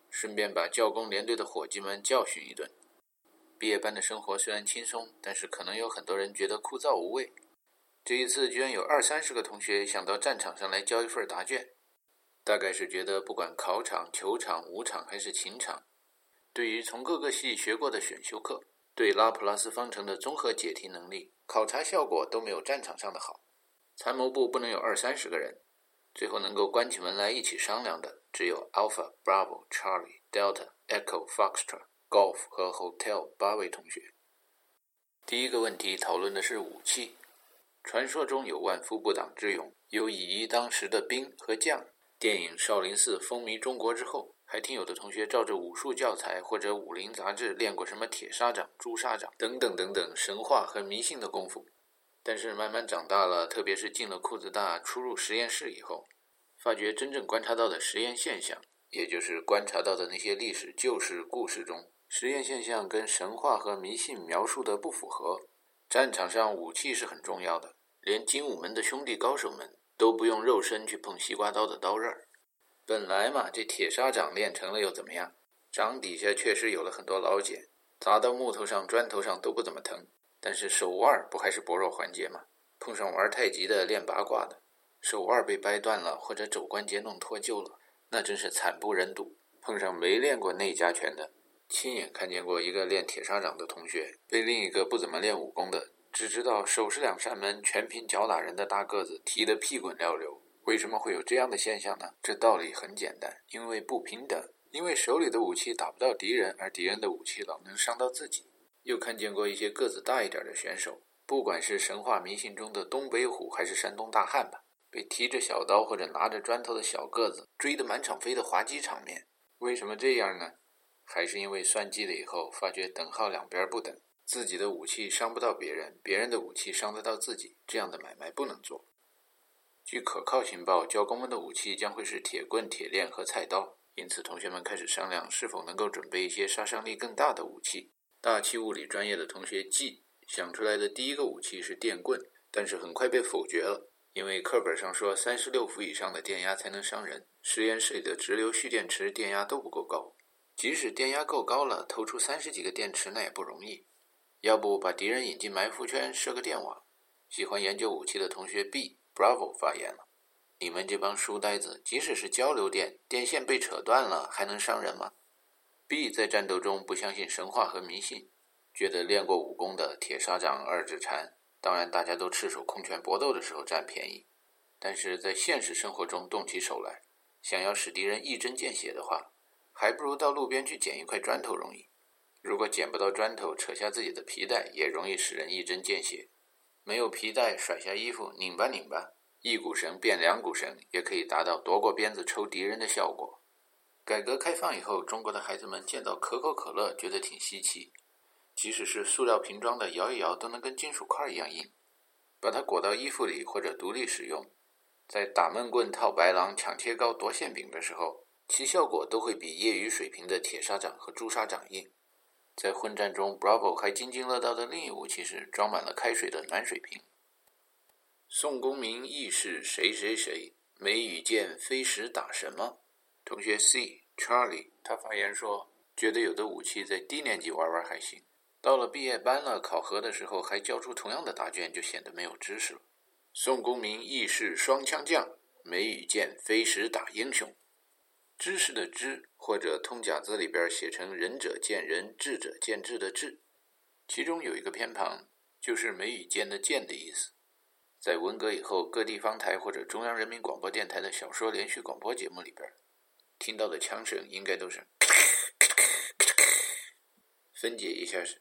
顺便把教工连队的伙计们教训一顿。毕业班的生活虽然轻松，但是可能有很多人觉得枯燥无味。这一次居然有二三十个同学想到战场上来交一份答卷，大概是觉得不管考场、球场、舞场还是情场，对于从各个系学过的选修课，对拉普拉斯方程的综合解题能力，考察效果都没有战场上的好。参谋部不能有二三十个人。最后能够关起门来一起商量的，只有 Alpha、Bravo、Charlie、Delta、Echo、Foxtrot、Golf 和 Hotel 八位同学。第一个问题讨论的是武器。传说中有万夫不挡之勇，有以一当十的兵和将。电影《少林寺》风靡中国之后，还听有的同学照着武术教材或者武林杂志练过什么铁砂掌、朱砂掌等等等等神话和迷信的功夫。但是慢慢长大了，特别是进了裤子大、出入实验室以后，发觉真正观察到的实验现象，也就是观察到的那些历史旧事故事中，实验现象跟神话和迷信描述的不符合。战场上武器是很重要的，连精武门的兄弟高手们都不用肉身去碰西瓜刀的刀刃儿。本来嘛，这铁砂掌练成了又怎么样？掌底下确实有了很多老茧，砸到木头上、砖头上都不怎么疼。但是手腕不还是薄弱环节吗？碰上玩太极的、练八卦的，手腕被掰断了，或者肘关节弄脱臼了，那真是惨不忍睹。碰上没练过内家拳的，亲眼看见过一个练铁砂掌的同学被另一个不怎么练武功的，只知道手是两扇门，全凭脚打人的大个子踢得屁滚尿流。为什么会有这样的现象呢？这道理很简单，因为不平等，因为手里的武器打不到敌人，而敌人的武器老能伤到自己。又看见过一些个子大一点的选手，不管是神话迷信中的东北虎，还是山东大汉吧，被提着小刀或者拿着砖头的小个子追得满场飞的滑稽场面，为什么这样呢？还是因为算计了以后，发觉等号两边不等，自己的武器伤不到别人，别人的武器伤得到自己，这样的买卖不能做。据可靠情报，教工们的武器将会是铁棍、铁链和菜刀，因此同学们开始商量是否能够准备一些杀伤力更大的武器。大气物理专业的同学 G。想出来的第一个武器是电棍，但是很快被否决了，因为课本上说三十六伏以上的电压才能伤人，实验室里的直流蓄电池电压都不够高，即使电压够高了，投出三十几个电池那也不容易。要不把敌人引进埋伏圈，设个电网？喜欢研究武器的同学 B Bravo 发言了：“你们这帮书呆子，即使是交流电，电线被扯断了，还能伤人吗？”B 在战斗中不相信神话和迷信。觉得练过武功的铁砂掌、二指禅，当然大家都赤手空拳搏斗的时候占便宜，但是在现实生活中动起手来，想要使敌人一针见血的话，还不如到路边去捡一块砖头容易。如果捡不到砖头，扯下自己的皮带也容易使人一针见血。没有皮带，甩下衣服拧吧拧吧，一股绳变两股绳，也可以达到夺过鞭子抽敌人的效果。改革开放以后，中国的孩子们见到可口可乐觉得挺稀奇。即使是塑料瓶装的，摇一摇都能跟金属块一样硬。把它裹到衣服里或者独立使用，在打闷棍、套白狼、抢切糕、夺馅饼的时候，其效果都会比业余水平的铁砂掌和朱砂掌硬。在混战中，Bravo 还津津乐道的另一武器是装满了开水的暖水瓶。宋公明义士谁谁谁，梅雨剑飞时打什么？同学 C Charlie 他发言说，觉得有的武器在低年级玩玩还行。到了毕业班了，考核的时候还交出同样的答卷，就显得没有知识了。宋公明义士双枪将，梅雨剑飞时打英雄。知识的知，或者通假字里边写成仁者见仁，智者见智的智，其中有一个偏旁，就是眉宇间的见的意思。在文革以后，各地方台或者中央人民广播电台的小说连续广播节目里边，听到的枪声应该都是，分解一下是。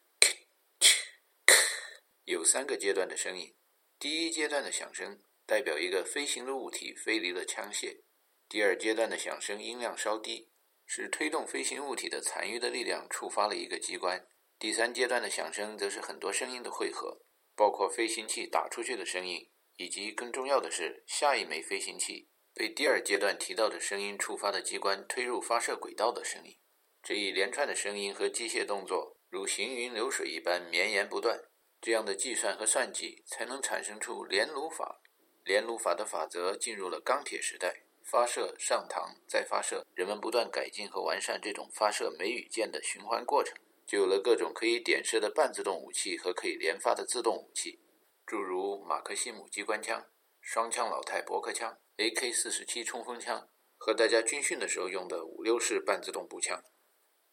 有三个阶段的声音，第一阶段的响声代表一个飞行的物体飞离了枪械；第二阶段的响声音量稍低，是推动飞行物体的残余的力量触发了一个机关；第三阶段的响声则是很多声音的汇合，包括飞行器打出去的声音，以及更重要的是下一枚飞行器被第二阶段提到的声音触发的机关推入发射轨道的声音。这一连串的声音和机械动作如行云流水一般绵延不断。这样的计算和算计，才能产生出连弩法。连弩法的法则进入了钢铁时代，发射、上膛、再发射，人们不断改进和完善这种发射梅雨箭的循环过程，就有了各种可以点射的半自动武器和可以连发的自动武器，诸如马克西姆机关枪、双枪老太驳壳枪、AK-47 冲锋枪和大家军训的时候用的五六式半自动步枪。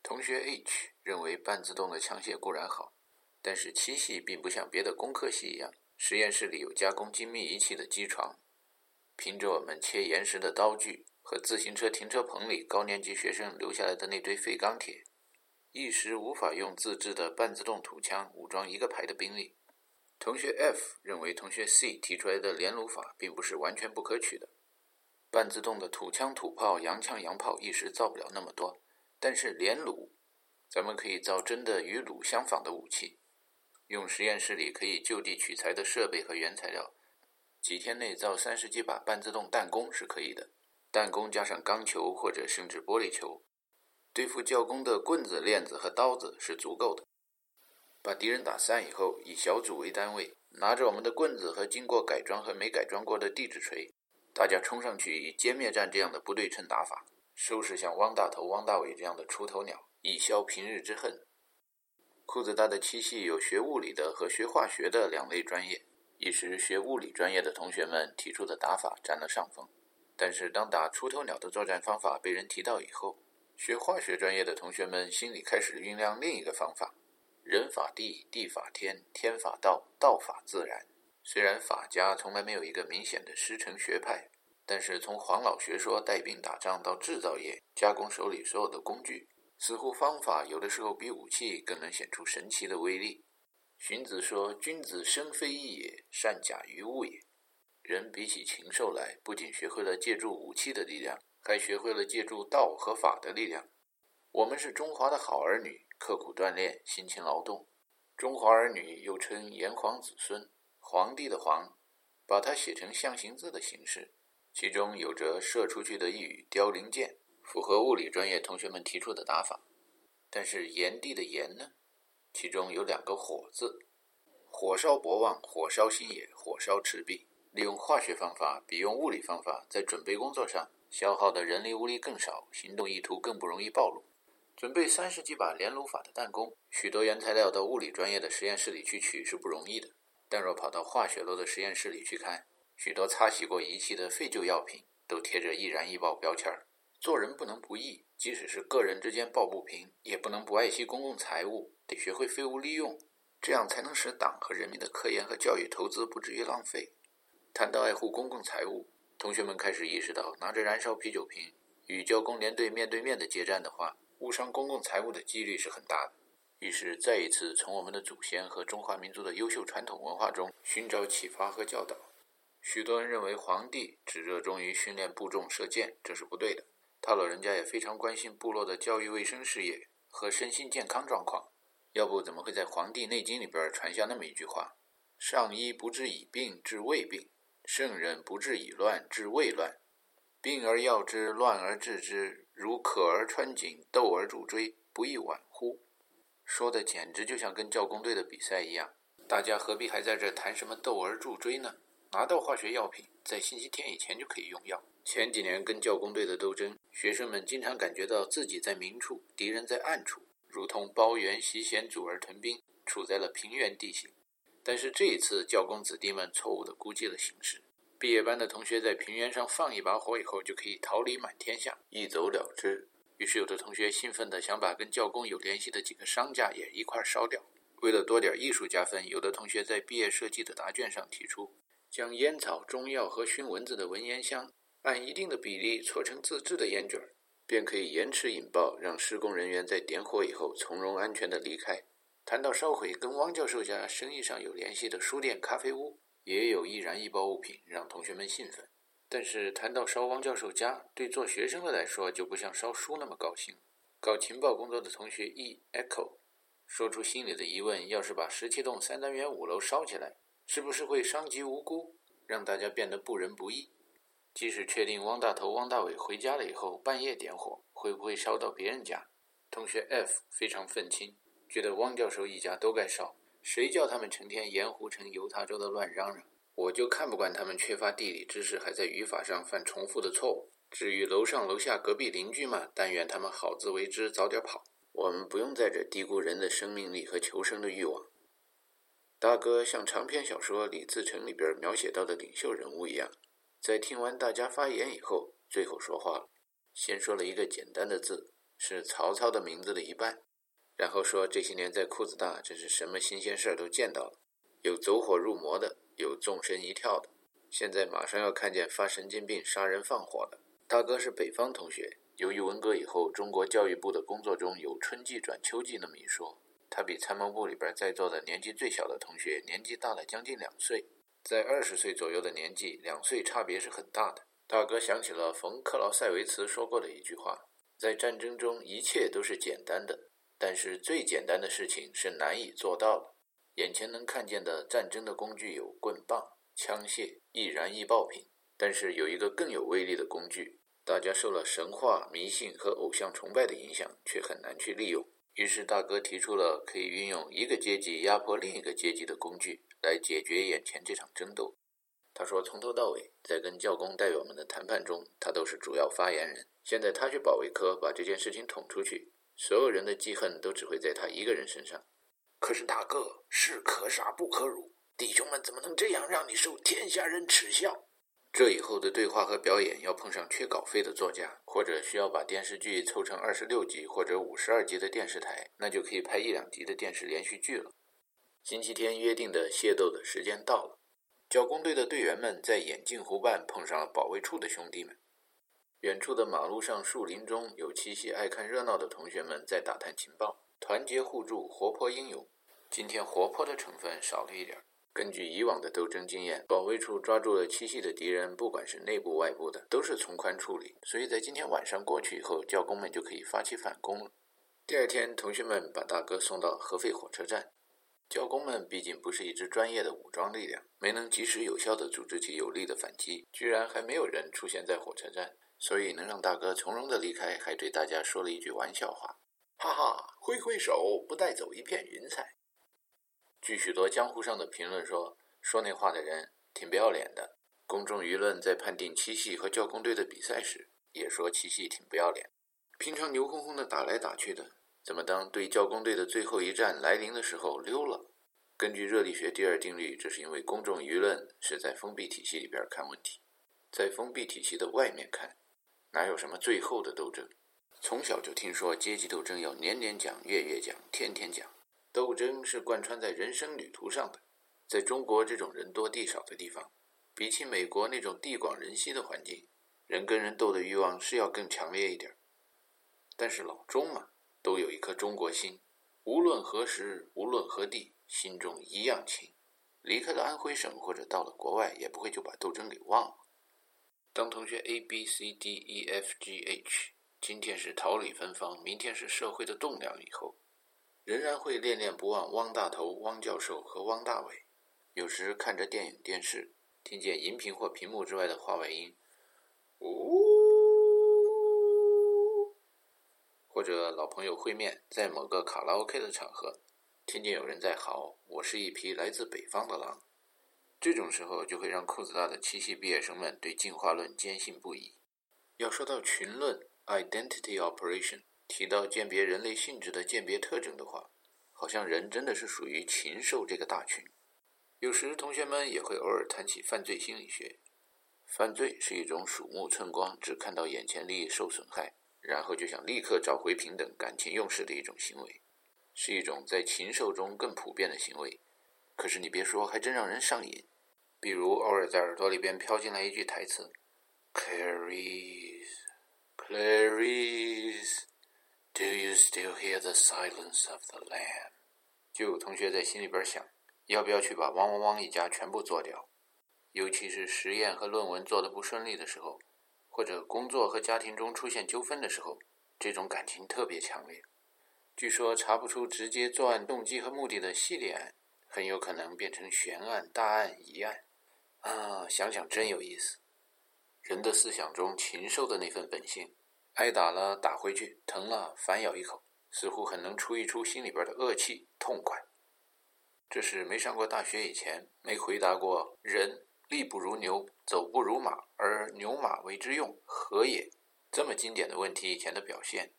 同学 H 认为半自动的枪械固然好。但是七系并不像别的工科系一样，实验室里有加工精密仪器的机床，凭着我们切岩石的刀具和自行车停车棚里高年级学生留下来的那堆废钢铁，一时无法用自制的半自动土枪武装一个排的兵力。同学 F 认为同学 C 提出来的连弩法并不是完全不可取的，半自动的土枪土炮、洋枪洋炮一时造不了那么多，但是连弩，咱们可以造真的与弩相仿的武器。用实验室里可以就地取材的设备和原材料，几天内造三十几把半自动弹弓是可以的。弹弓加上钢球或者甚至玻璃球，对付教工的棍子、链子和刀子是足够的。把敌人打散以后，以小组为单位，拿着我们的棍子和经过改装和没改装过的地质锤，大家冲上去以歼灭战这样的不对称打法，收拾像汪大头、汪大伟这样的出头鸟，以消平日之恨。裤子大的七系有学物理的和学化学的两类专业，一时学物理专业的同学们提出的打法占了上风。但是当打出头鸟的作战方法被人提到以后，学化学专业的同学们心里开始酝酿另一个方法：人法地，地法天，天法道，道法自然。虽然法家从来没有一个明显的师承学派，但是从黄老学说带兵打仗到制造业加工手里所有的工具。似乎方法有的时候比武器更能显出神奇的威力。荀子说：“君子生非异也，善假于物也。”人比起禽兽来，不仅学会了借助武器的力量，还学会了借助道和法的力量。我们是中华的好儿女，刻苦锻炼，辛勤劳动。中华儿女又称炎黄子孙，皇帝的皇，把它写成象形字的形式，其中有着射出去的一羽凋零箭，符合物理专业同学们提出的打法。但是炎帝的炎呢，其中有两个火字，火烧博望，火烧新野，火烧赤壁。利用化学方法比用物理方法，在准备工作上消耗的人力物力更少，行动意图更不容易暴露。准备三十几把连弩法的弹弓，许多原材料到物理专业的实验室里去取是不容易的。但若跑到化学楼的实验室里去看，许多擦洗过仪器的废旧药品都贴着易燃易爆标签儿。做人不能不义，即使是个人之间抱不平，也不能不爱惜公共财物，得学会废物利用，这样才能使党和人民的科研和教育投资不至于浪费。谈到爱护公共财物，同学们开始意识到，拿着燃烧啤酒瓶与教工连队面对面的接战的话。误伤公共财物的几率是很大的，于是再一次从我们的祖先和中华民族的优秀传统文化中寻找启发和教导。许多人认为皇帝只热衷于训练部众射箭，这是不对的。他老人家也非常关心部落的教育卫生事业和身心健康状况，要不怎么会在《黄帝内经》里边传下那么一句话：“上医不治已病治未病，圣人不治已乱治未乱。”病而药之，乱而治之，如渴而穿井，斗而助锥，不亦晚乎？说的简直就像跟教工队的比赛一样。大家何必还在这谈什么斗而助锥呢？拿到化学药品，在星期天以前就可以用药。前几年跟教工队的斗争，学生们经常感觉到自己在明处，敌人在暗处，如同包圆袭险阻而屯兵，处在了平原地形。但是这一次，教工子弟们错误地估计了形势。毕业班的同学在平原上放一把火以后，就可以桃李满天下，一走了之。于是有的同学兴奋地想把跟教工有联系的几个商家也一块烧掉。为了多点艺术加分，有的同学在毕业设计的答卷上提出，将烟草、中药和熏蚊子的蚊烟香按一定的比例搓成自制的烟卷，便可以延迟引爆，让施工人员在点火以后从容安全地离开。谈到烧毁跟汪教授家生意上有联系的书店、咖啡屋。也有易燃易爆物品让同学们兴奋，但是谈到烧汪教授家，对做学生的来说就不像烧书那么高兴。搞情报工作的同学 E Echo 说出心里的疑问：要是把十七栋三单元五楼烧起来，是不是会伤及无辜，让大家变得不仁不义？即使确定汪大头、汪大伟回家了以后半夜点火，会不会烧到别人家？同学 F 非常愤青，觉得汪教授一家都该烧。谁叫他们成天盐湖城、犹他州的乱嚷嚷？我就看不惯他们缺乏地理知识，还在语法上犯重复的错误。至于楼上楼下隔壁邻居嘛，但愿他们好自为之，早点跑。我们不用在这低估人的生命力和求生的欲望。大哥像长篇小说《李自成》里边描写到的领袖人物一样，在听完大家发言以后，最后说话了。先说了一个简单的字，是曹操的名字的一半。然后说这些年在裤子大，真是什么新鲜事儿都见到了，有走火入魔的，有纵身一跳的，现在马上要看见发神经病、杀人放火的。大哥是北方同学，由于文革以后，中国教育部的工作中有春季转秋季那么一说，他比参谋部里边在座的年纪最小的同学年纪大了将近两岁，在二十岁左右的年纪，两岁差别是很大的。大哥想起了冯克劳塞维茨说过的一句话：在战争中，一切都是简单的。但是最简单的事情是难以做到的。眼前能看见的战争的工具有棍棒、枪械、易燃易爆品，但是有一个更有威力的工具，大家受了神话、迷信和偶像崇拜的影响，却很难去利用。于是大哥提出了可以运用一个阶级压迫另一个阶级的工具来解决眼前这场争斗。他说，从头到尾在跟教工代表们的谈判中，他都是主要发言人。现在他去保卫科把这件事情捅出去。所有人的记恨都只会在他一个人身上。可是大哥士可杀不可辱，弟兄们怎么能这样让你受天下人耻笑？这以后的对话和表演要碰上缺稿费的作家，或者需要把电视剧凑成二十六集或者五十二集的电视台，那就可以拍一两集的电视连续剧了。星期天约定的械斗的时间到了，教工队的队员们在眼镜湖畔碰上了保卫处的兄弟们。远处的马路上、树林中有七夕爱看热闹的同学们在打探情报，团结互助，活泼英勇。今天活泼的成分少了一点。根据以往的斗争经验，保卫处抓住了七系的敌人，不管是内部外部的，都是从宽处理。所以在今天晚上过去以后，教工们就可以发起反攻了。第二天，同学们把大哥送到合肥火车站。教工们毕竟不是一支专业的武装力量，没能及时有效地组织起有力的反击，居然还没有人出现在火车站，所以能让大哥从容地离开，还对大家说了一句玩笑话：“哈哈，挥挥手，不带走一片云彩。”据许多江湖上的评论说，说那话的人挺不要脸的。公众舆论在判定七系和教工队的比赛时，也说七系挺不要脸。平常牛哄哄的打来打去的。怎么当对教工队的最后一战来临的时候溜了？根据热力学第二定律，这是因为公众舆论是在封闭体系里边看问题，在封闭体系的外面看，哪有什么最后的斗争？从小就听说阶级斗争要年年讲、月月讲、天天讲，斗争是贯穿在人生旅途上的。在中国这种人多地少的地方，比起美国那种地广人稀的环境，人跟人斗的欲望是要更强烈一点。但是老钟嘛。都有一颗中国心，无论何时，无论何地，心中一样亲。离开了安徽省或者到了国外，也不会就把斗争给忘了。当同学 A B C D E F G H 今天是桃李芬芳，明天是社会的栋梁以后，仍然会恋恋不忘汪大头、汪教授和汪大伟。有时看着电影、电视，听见荧屏或屏幕之外的话外音，呜。或者老朋友会面，在某个卡拉 OK 的场合，听见有人在嚎：“我是一匹来自北方的狼。”这种时候就会让裤子大的七系毕业生们对进化论坚信不疑。要说到群论 （identity operation），提到鉴别人类性质的鉴别特征的话，好像人真的是属于禽兽这个大群。有时同学们也会偶尔谈起犯罪心理学。犯罪是一种鼠目寸光，只看到眼前利益受损害。然后就想立刻找回平等感情用事的一种行为，是一种在禽兽中更普遍的行为。可是你别说，还真让人上瘾。比如偶尔在耳朵里边飘进来一句台词：“Clarice，Clarice，Do you still hear the silence of the lamb？” 就有同学在心里边想，要不要去把汪汪汪一家全部做掉？尤其是实验和论文做的不顺利的时候。或者工作和家庭中出现纠纷的时候，这种感情特别强烈。据说查不出直接作案动机和目的的系列案，很有可能变成悬案、大案、疑案。啊，想想真有意思。人的思想中禽兽的那份本性，挨打了打回去，疼了反咬一口，似乎很能出一出心里边的恶气，痛快。这是没上过大学以前没回答过人。力不如牛，走不如马，而牛马为之用，何也？这么经典的问题以前的表现。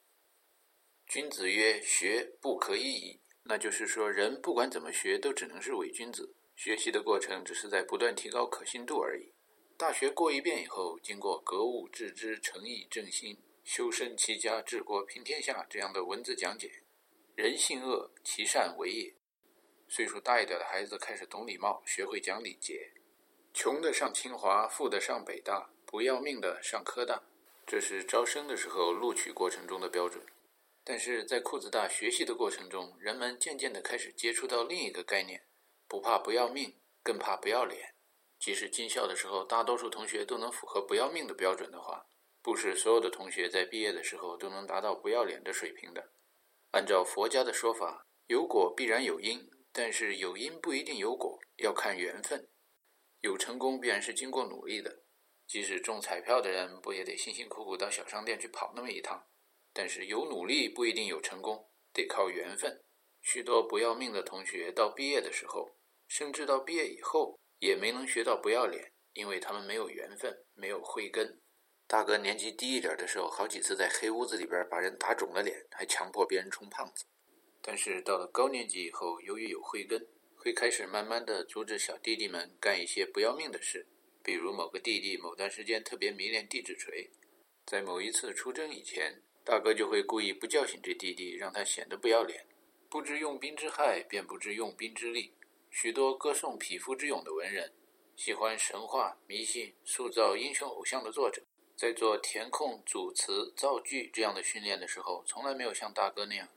君子曰：“学不可以已。”那就是说，人不管怎么学，都只能是伪君子。学习的过程只是在不断提高可信度而已。大学过一遍以后，经过格物致知、诚意正心、修身齐家治国平天下这样的文字讲解，人性恶，其善为也。岁数大一点的孩子开始懂礼貌，学会讲礼节。穷的上清华，富的上北大，不要命的上科大，这是招生的时候录取过程中的标准。但是在裤子大学习的过程中，人们渐渐地开始接触到另一个概念：不怕不要命，更怕不要脸。即使进校的时候，大多数同学都能符合不要命的标准的话，不是所有的同学在毕业的时候都能达到不要脸的水平的。按照佛家的说法，有果必然有因，但是有因不一定有果，要看缘分。有成功必然是经过努力的，即使中彩票的人不也得辛辛苦苦到小商店去跑那么一趟？但是有努力不一定有成功，得靠缘分。许多不要命的同学到毕业的时候，甚至到毕业以后，也没能学到不要脸，因为他们没有缘分，没有慧根。大哥年纪低一点的时候，好几次在黑屋子里边把人打肿了脸，还强迫别人充胖子。但是到了高年级以后，由于有慧根。会开始慢慢的阻止小弟弟们干一些不要命的事，比如某个弟弟某段时间特别迷恋地质锤，在某一次出征以前，大哥就会故意不叫醒这弟弟，让他显得不要脸。不知用兵之害，便不知用兵之利。许多歌颂匹夫之勇的文人，喜欢神话迷信、塑造英雄偶像的作者，在做填空、组词、造句这样的训练的时候，从来没有像大哥那样。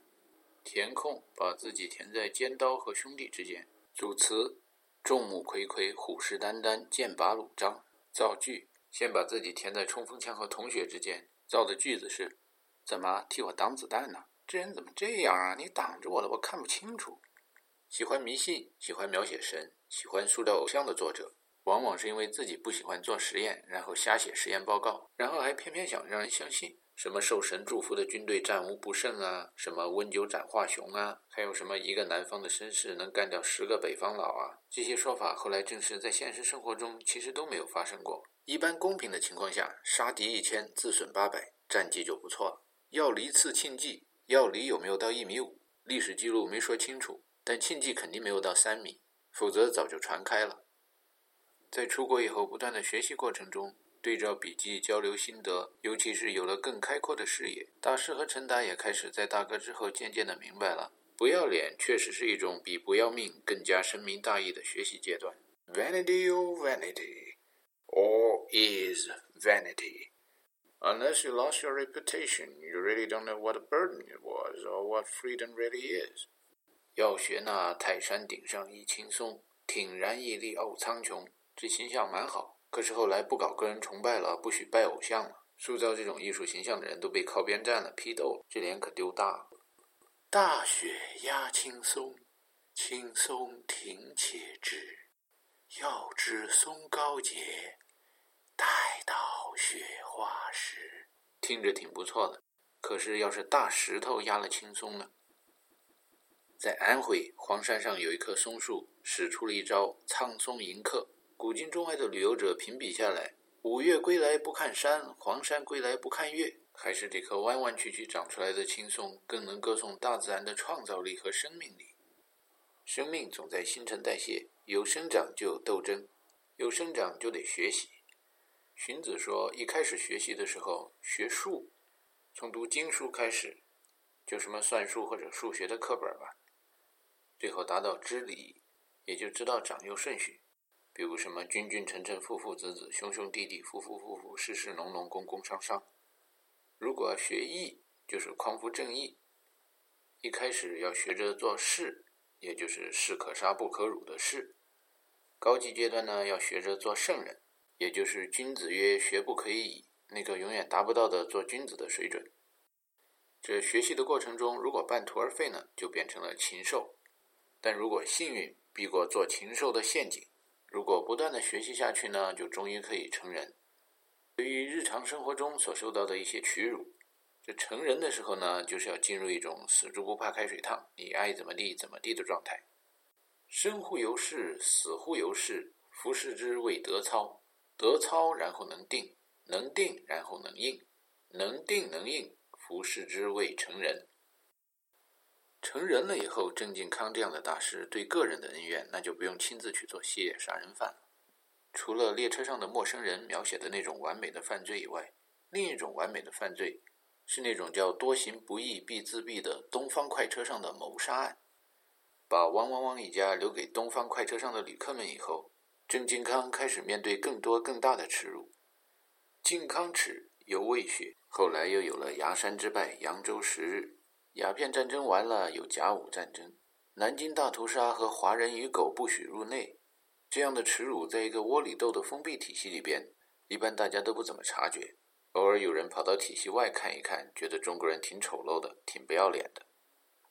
填空把自己填在尖刀和兄弟之间。组词：众目睽睽，虎视眈眈，剑拔弩张。造句：先把自己填在冲锋枪和同学之间。造的句子是：怎么替我挡子弹呢？这人怎么这样啊？你挡着我了，我看不清楚。喜欢迷信、喜欢描写神、喜欢塑造偶像的作者，往往是因为自己不喜欢做实验，然后瞎写实验报告，然后还偏偏想让人相信。什么受神祝福的军队战无不胜啊？什么温酒斩华雄啊？还有什么一个南方的绅士能干掉十个北方佬啊？这些说法后来证实，在现实生活中其实都没有发生过。一般公平的情况下，杀敌一千，自损八百，战绩就不错了。要离次庆忌，要离有没有到一米五？历史记录没说清楚，但庆忌肯定没有到三米，否则早就传开了。在出国以后不断的学习过程中。对照笔记交流心得，尤其是有了更开阔的视野，大师和陈达也开始在大哥之后渐渐的明白了，不要脸确实是一种比不要命更加深明大义的学习阶段。Vanity or vanity, all is vanity. Unless you lost your reputation, you really don't know what a burden it was or what freedom really is. 要学那泰山顶上一青松，挺然屹立傲苍穹，这形象蛮好。可是后来不搞个人崇拜了，不许拜偶像了，塑造这种艺术形象的人都被靠边站了，批斗了，这脸可丢大了。大雪压青松，青松挺且直，要知松高洁，待到雪化时。听着挺不错的，可是要是大石头压了青松呢？在安徽黄山上有一棵松树，使出了一招苍松迎客。古今中外的旅游者评比下来，五岳归来不看山，黄山归来不看岳，还是这棵弯弯曲曲长出来的青松更能歌颂大自然的创造力和生命力。生命总在新陈代谢，有生长就有斗争，有生长就得学习。荀子说，一开始学习的时候学数，从读经书开始，就什么算术或者数学的课本吧，最后达到知礼，也就知道长幼顺序。比如什么君君臣臣父父子子兄兄弟弟夫夫妇妇事事农农工工商商，如果学义，就是匡扶正义。一开始要学着做士，也就是士可杀不可辱的士。高级阶段呢，要学着做圣人，也就是君子曰学不可以已，那个永远达不到的做君子的水准。这学习的过程中，如果半途而废呢，就变成了禽兽；但如果幸运避过做禽兽的陷阱。如果不断的学习下去呢，就终于可以成人。对于日常生活中所受到的一些屈辱，这成人的时候呢，就是要进入一种死猪不怕开水烫，你爱怎么地怎么地的状态。生乎由是，死乎由是，夫视之谓德操。德操，然后能定，能定，然后能应，能定能应，夫视之谓成人。成人了以后，郑靖康这样的大师对个人的恩怨，那就不用亲自去做系列杀人犯。除了列车上的陌生人描写的那种完美的犯罪以外，另一种完美的犯罪是那种叫“多行不义必自毙”的东方快车上的谋杀案。把汪汪汪一家留给东方快车上的旅客们以后，郑靖康开始面对更多更大的耻辱。靖康耻，犹未雪。后来又有了崖山之败，扬州十日。鸦片战争完了，有甲午战争，南京大屠杀和华人与狗不许入内，这样的耻辱，在一个窝里斗的封闭体系里边，一般大家都不怎么察觉。偶尔有人跑到体系外看一看，觉得中国人挺丑陋的，挺不要脸的。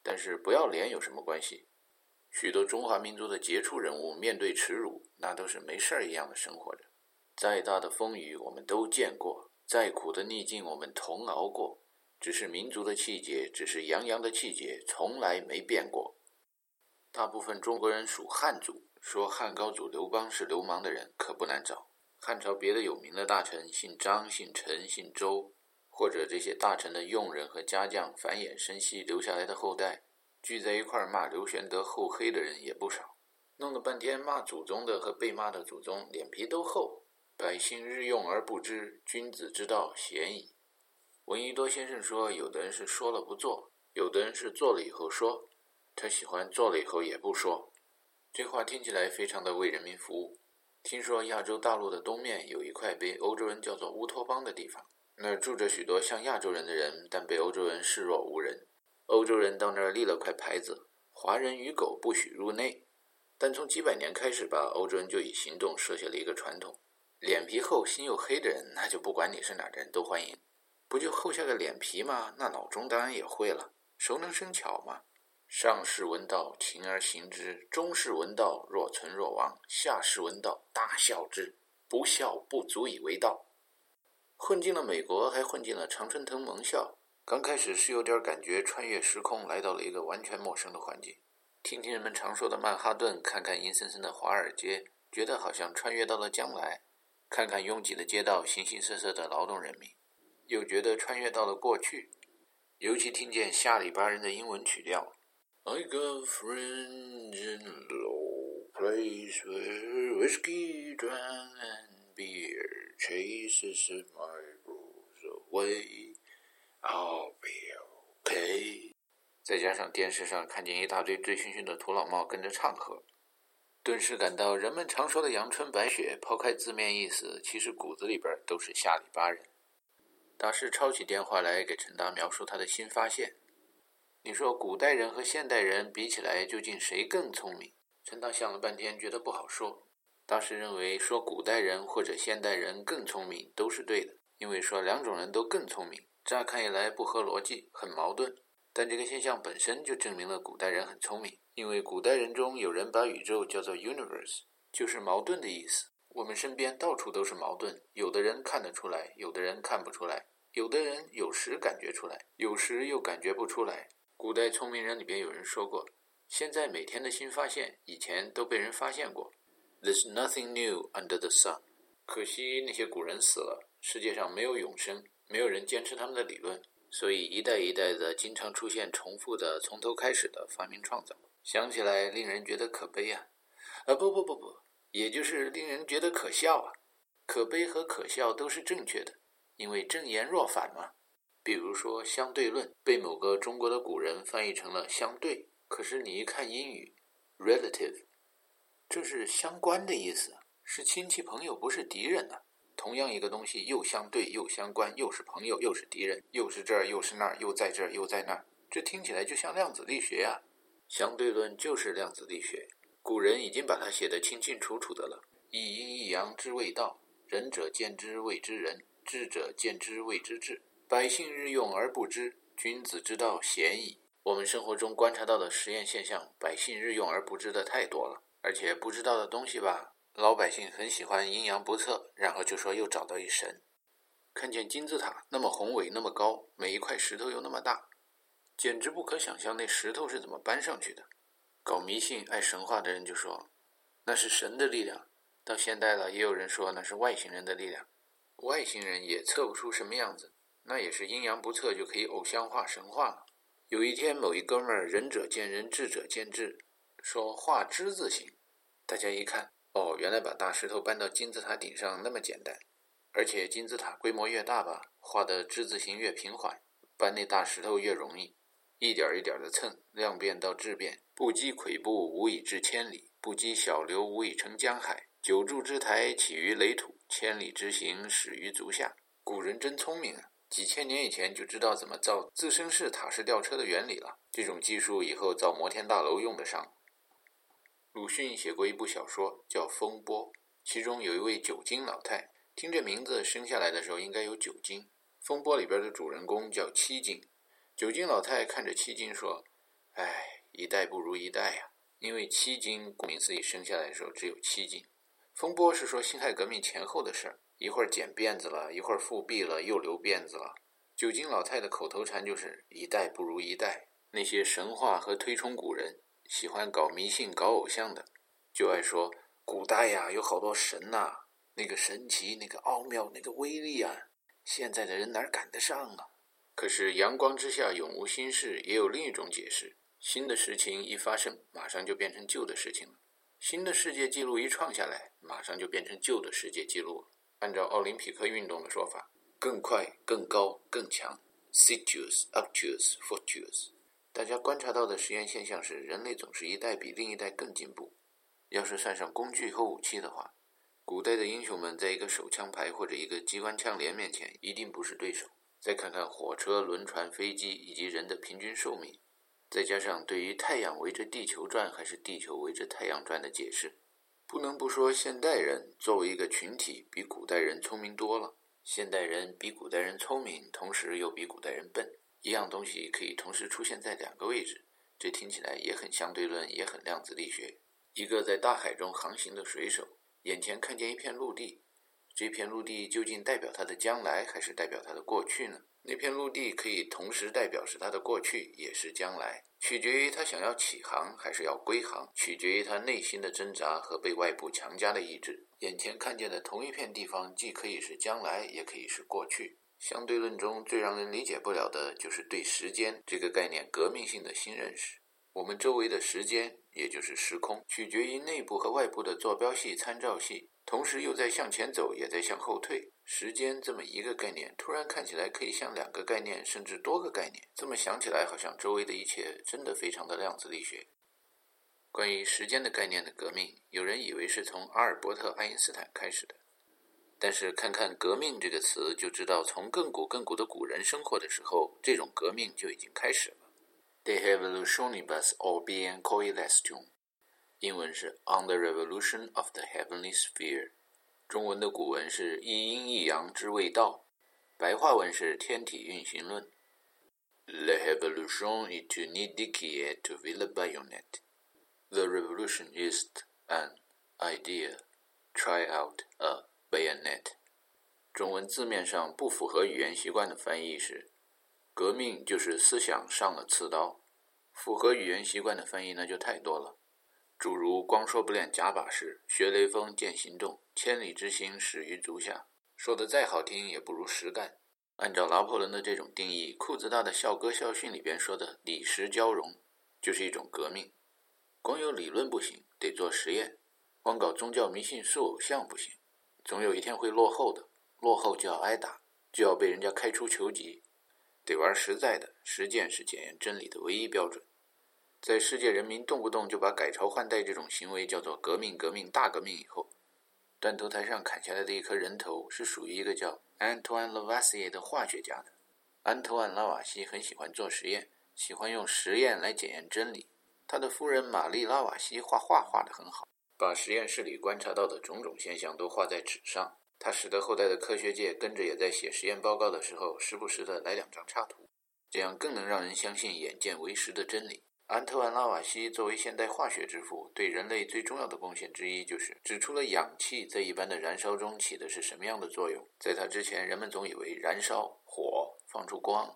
但是不要脸有什么关系？许多中华民族的杰出人物面对耻辱，那都是没事儿一样的生活着。再大的风雨我们都见过，再苦的逆境我们同熬过。只是民族的气节，只是洋洋的气节，从来没变过。大部分中国人属汉族，说汉高祖刘邦是流氓的人，可不难找。汉朝别的有名的大臣，姓张、姓陈、姓周，或者这些大臣的佣人和家将，繁衍生息留下来的后代，聚在一块骂刘玄德厚黑的人也不少。弄了半天骂祖宗的和被骂的祖宗脸皮都厚，百姓日用而不知，君子之道鲜矣。闻一多先生说，有的人是说了不做，有的人是做了以后说，他喜欢做了以后也不说。这话听起来非常的为人民服务。听说亚洲大陆的东面有一块被欧洲人叫做乌托邦的地方，那儿住着许多像亚洲人的人，但被欧洲人视若无人。欧洲人到那儿立了块牌子：“华人与狗不许入内。”但从几百年开始吧，欧洲人就以行动设下了一个传统：脸皮厚、心又黑的人，那就不管你是哪的人都欢迎。不就厚下个脸皮吗？那脑中当然也会了。熟能生巧嘛。上士闻道，勤而行之；中士闻道，若存若亡；下士闻道，大笑之。不笑不足以为道。混进了美国，还混进了常春藤盟校。刚开始是有点感觉穿越时空，来到了一个完全陌生的环境。听听人们常说的曼哈顿，看看阴森森的华尔街，觉得好像穿越到了将来。看看拥挤的街道，形形色色的劳动人民，又觉得穿越到了过去。尤其听见下里巴人的英文曲调。I got friends in low place where whiskey drank and beer chases my blues away. I'll be okay. 再加上电视上看见一大堆醉醺醺的土老帽跟着唱和，顿时感到人们常说的阳春白雪，抛开字面意思，其实骨子里边都是下里巴人。大师抄起电话来给陈达描述他的新发现。你说古代人和现代人比起来，究竟谁更聪明？陈达想了半天，觉得不好说。大师认为说古代人或者现代人更聪明都是对的，因为说两种人都更聪明，乍看起来不合逻辑，很矛盾。但这个现象本身就证明了古代人很聪明，因为古代人中有人把宇宙叫做 universe，就是矛盾的意思。我们身边到处都是矛盾，有的人看得出来，有的人看不出来，有的人有时感觉出来，有时又感觉不出来。古代聪明人里边有人说过：“现在每天的新发现，以前都被人发现过。”There's nothing new under the sun。可惜那些古人死了，世界上没有永生，没有人坚持他们的理论，所以一代一代的经常出现重复的、从头开始的发明创造。想起来令人觉得可悲啊！啊不不不不，也就是令人觉得可笑啊！可悲和可笑都是正确的，因为正言若反嘛。比如说，相对论被某个中国的古人翻译成了相对，可是你一看英语，relative，这是相关的意思，是亲戚朋友，不是敌人呢。同样一个东西，又相对又相关，又是朋友又是敌人，又是这儿又是那儿，又在这儿又在那儿，这听起来就像量子力学啊。相对论就是量子力学，古人已经把它写得清清楚楚的了。一阴一阳之谓道，仁者见之谓之仁，智者见之谓之智。百姓日用而不知，君子之道鲜矣。我们生活中观察到的实验现象，百姓日用而不知的太多了。而且不知道的东西吧，老百姓很喜欢阴阳不测，然后就说又找到一神。看见金字塔那么宏伟，那么高，每一块石头又那么大，简直不可想象那石头是怎么搬上去的。搞迷信、爱神话的人就说那是神的力量。到现代了，也有人说那是外星人的力量。外星人也测不出什么样子。那也是阴阳不测就可以偶像化神话了。有一天，某一哥们儿仁者见仁，智者见智，说画之字形。大家一看，哦，原来把大石头搬到金字塔顶上那么简单。而且金字塔规模越大吧，画的之字形越平缓，搬那大石头越容易。一点一点的蹭，量变到质变，不积跬步，无以至千里；不积小流，无以成江海。九柱之台起于垒土，千里之行始于足下。古人真聪明啊！几千年以前就知道怎么造自身式塔式吊车的原理了，这种技术以后造摩天大楼用得上。鲁迅写过一部小说叫《风波》，其中有一位九斤老太，听这名字生下来的时候应该有九斤。《风波》里边的主人公叫七斤，九斤老太看着七斤说：“哎，一代不如一代呀，因为七斤顾名思义生下来的时候只有七斤。”《风波》是说辛亥革命前后的事儿。一会儿剪辫子了，一会儿复辟了，又留辫子了。九斤老太的口头禅就是“一代不如一代”。那些神话和推崇古人、喜欢搞迷信、搞偶像的，就爱说古代呀有好多神呐，那个神奇、那个奥妙、那个威力啊，现在的人哪赶得上啊？可是阳光之下永无新事，也有另一种解释：新的事情一发生，马上就变成旧的事情了；新的世界纪录一创下来，马上就变成旧的世界纪录了。按照奥林匹克运动的说法，更快、更高、更强，situs, obtus, fortus。大家观察到的实验现象是，人类总是一代比另一代更进步。要是算上工具和武器的话，古代的英雄们在一个手枪排或者一个机关枪连面前，一定不是对手。再看看火车、轮船、飞机以及人的平均寿命，再加上对于太阳围着地球转还是地球围着太阳转的解释，不能不说现代人作为一个群体比古代人聪明多了。现代人比古代人聪明，同时又比古代人笨。一样东西可以同时出现在两个位置，这听起来也很相对论，也很量子力学。一个在大海中航行的水手，眼前看见一片陆地，这片陆地究竟代表他的将来，还是代表他的过去呢？那片陆地可以同时代表是他的过去，也是将来，取决于他想要起航还是要归航，取决于他内心的挣扎和被外部强加的意志。眼前看见的同一片地方，既可以是将来，也可以是过去。相对论中最让人理解不了的就是对时间这个概念革命性的新认识。我们周围的时间，也就是时空，取决于内部和外部的坐标系、参照系，同时又在向前走，也在向后退。时间这么一个概念，突然看起来可以像两个概念，甚至多个概念。这么想起来，好像周围的一切真的非常的量子力学。关于时间的概念的革命，有人以为是从阿尔伯特·爱因斯坦开始的。但是看看“革命”这个词，就知道从亘古亘古的古人生活的时候，这种革命就已经开始了。De evolutionibus orbium coelestium，英文是 On the revolution of the heavenly sphere，中文的古文是一阴一阳之谓道，白话文是天体运行论。La revolution est une idée qui est v i l l b a y o n e t The revolution is an idea. Try out a Bayonet，中文字面上不符合语言习惯的翻译是“革命就是思想上了刺刀”，符合语言习惯的翻译那就太多了，诸如“光说不练假把式”，“学雷锋见行动”，“千里之行，始于足下”，说的再好听也不如实干。按照拿破仑的这种定义，裤子大的校歌校训里边说的“理实交融”就是一种革命。光有理论不行，得做实验；光搞宗教迷信塑偶像不行。总有一天会落后的，落后就要挨打，就要被人家开除球籍，得玩实在的。实践是检验真理的唯一标准。在世界人民动不动就把改朝换代这种行为叫做革命、革命、大革命以后，断头台上砍下来的一颗人头是属于一个叫安托万·拉瓦锡的化学家的。安托万·拉瓦锡很喜欢做实验，喜欢用实验来检验真理。他的夫人玛丽·拉瓦锡画画画得很好。把实验室里观察到的种种现象都画在纸上，他使得后代的科学界跟着也在写实验报告的时候，时不时的来两张插图，这样更能让人相信眼见为实的真理。安特万·拉瓦锡作为现代化学之父，对人类最重要的贡献之一就是指出了氧气在一般的燃烧中起的是什么样的作用。在他之前，人们总以为燃烧火放出光。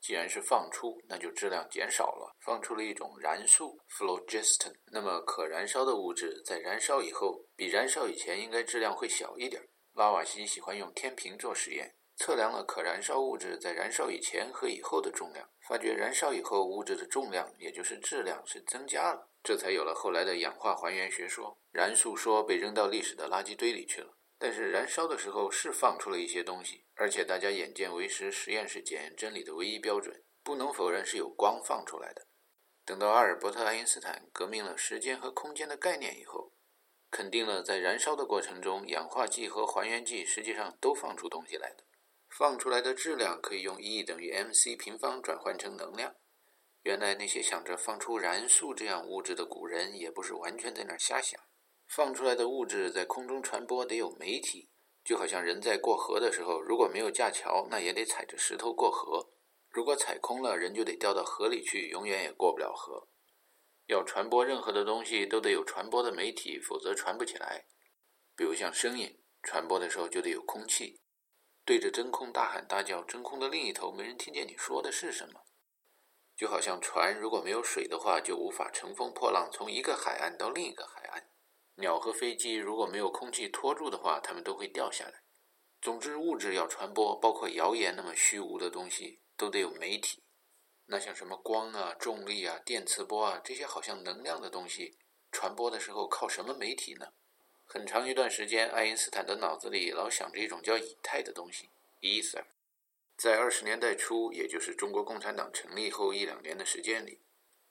既然是放出，那就质量减少了，放出了一种燃素 phlogiston。那么可燃烧的物质在燃烧以后，比燃烧以前应该质量会小一点。拉瓦锡喜欢用天平做实验，测量了可燃烧物质在燃烧以前和以后的重量，发觉燃烧以后物质的重量，也就是质量是增加了，这才有了后来的氧化还原学说。燃素说被扔到历史的垃圾堆里去了。但是燃烧的时候是放出了一些东西，而且大家眼见为实，实验是检验真理的唯一标准，不能否认是有光放出来的。等到阿尔伯特·爱因斯坦革命了时间和空间的概念以后，肯定了在燃烧的过程中，氧化剂和还原剂实际上都放出东西来的，放出来的质量可以用 E 等于 mc 平方转换成能量。原来那些想着放出燃素这样物质的古人，也不是完全在那儿瞎想。放出来的物质在空中传播得有媒体，就好像人在过河的时候，如果没有架桥，那也得踩着石头过河；如果踩空了，人就得掉到河里去，永远也过不了河。要传播任何的东西，都得有传播的媒体，否则传不起来。比如像声音，传播的时候就得有空气，对着真空大喊大叫，真空的另一头没人听见你说的是什么。就好像船如果没有水的话，就无法乘风破浪从一个海岸到另一个海岸。鸟和飞机如果没有空气托住的话，它们都会掉下来。总之，物质要传播，包括谣言那么虚无的东西，都得有媒体。那像什么光啊、重力啊、电磁波啊这些好像能量的东西，传播的时候靠什么媒体呢？很长一段时间，爱因斯坦的脑子里老想着一种叫以太的东西 （ether）。在二十年代初，也就是中国共产党成立后一两年的时间里，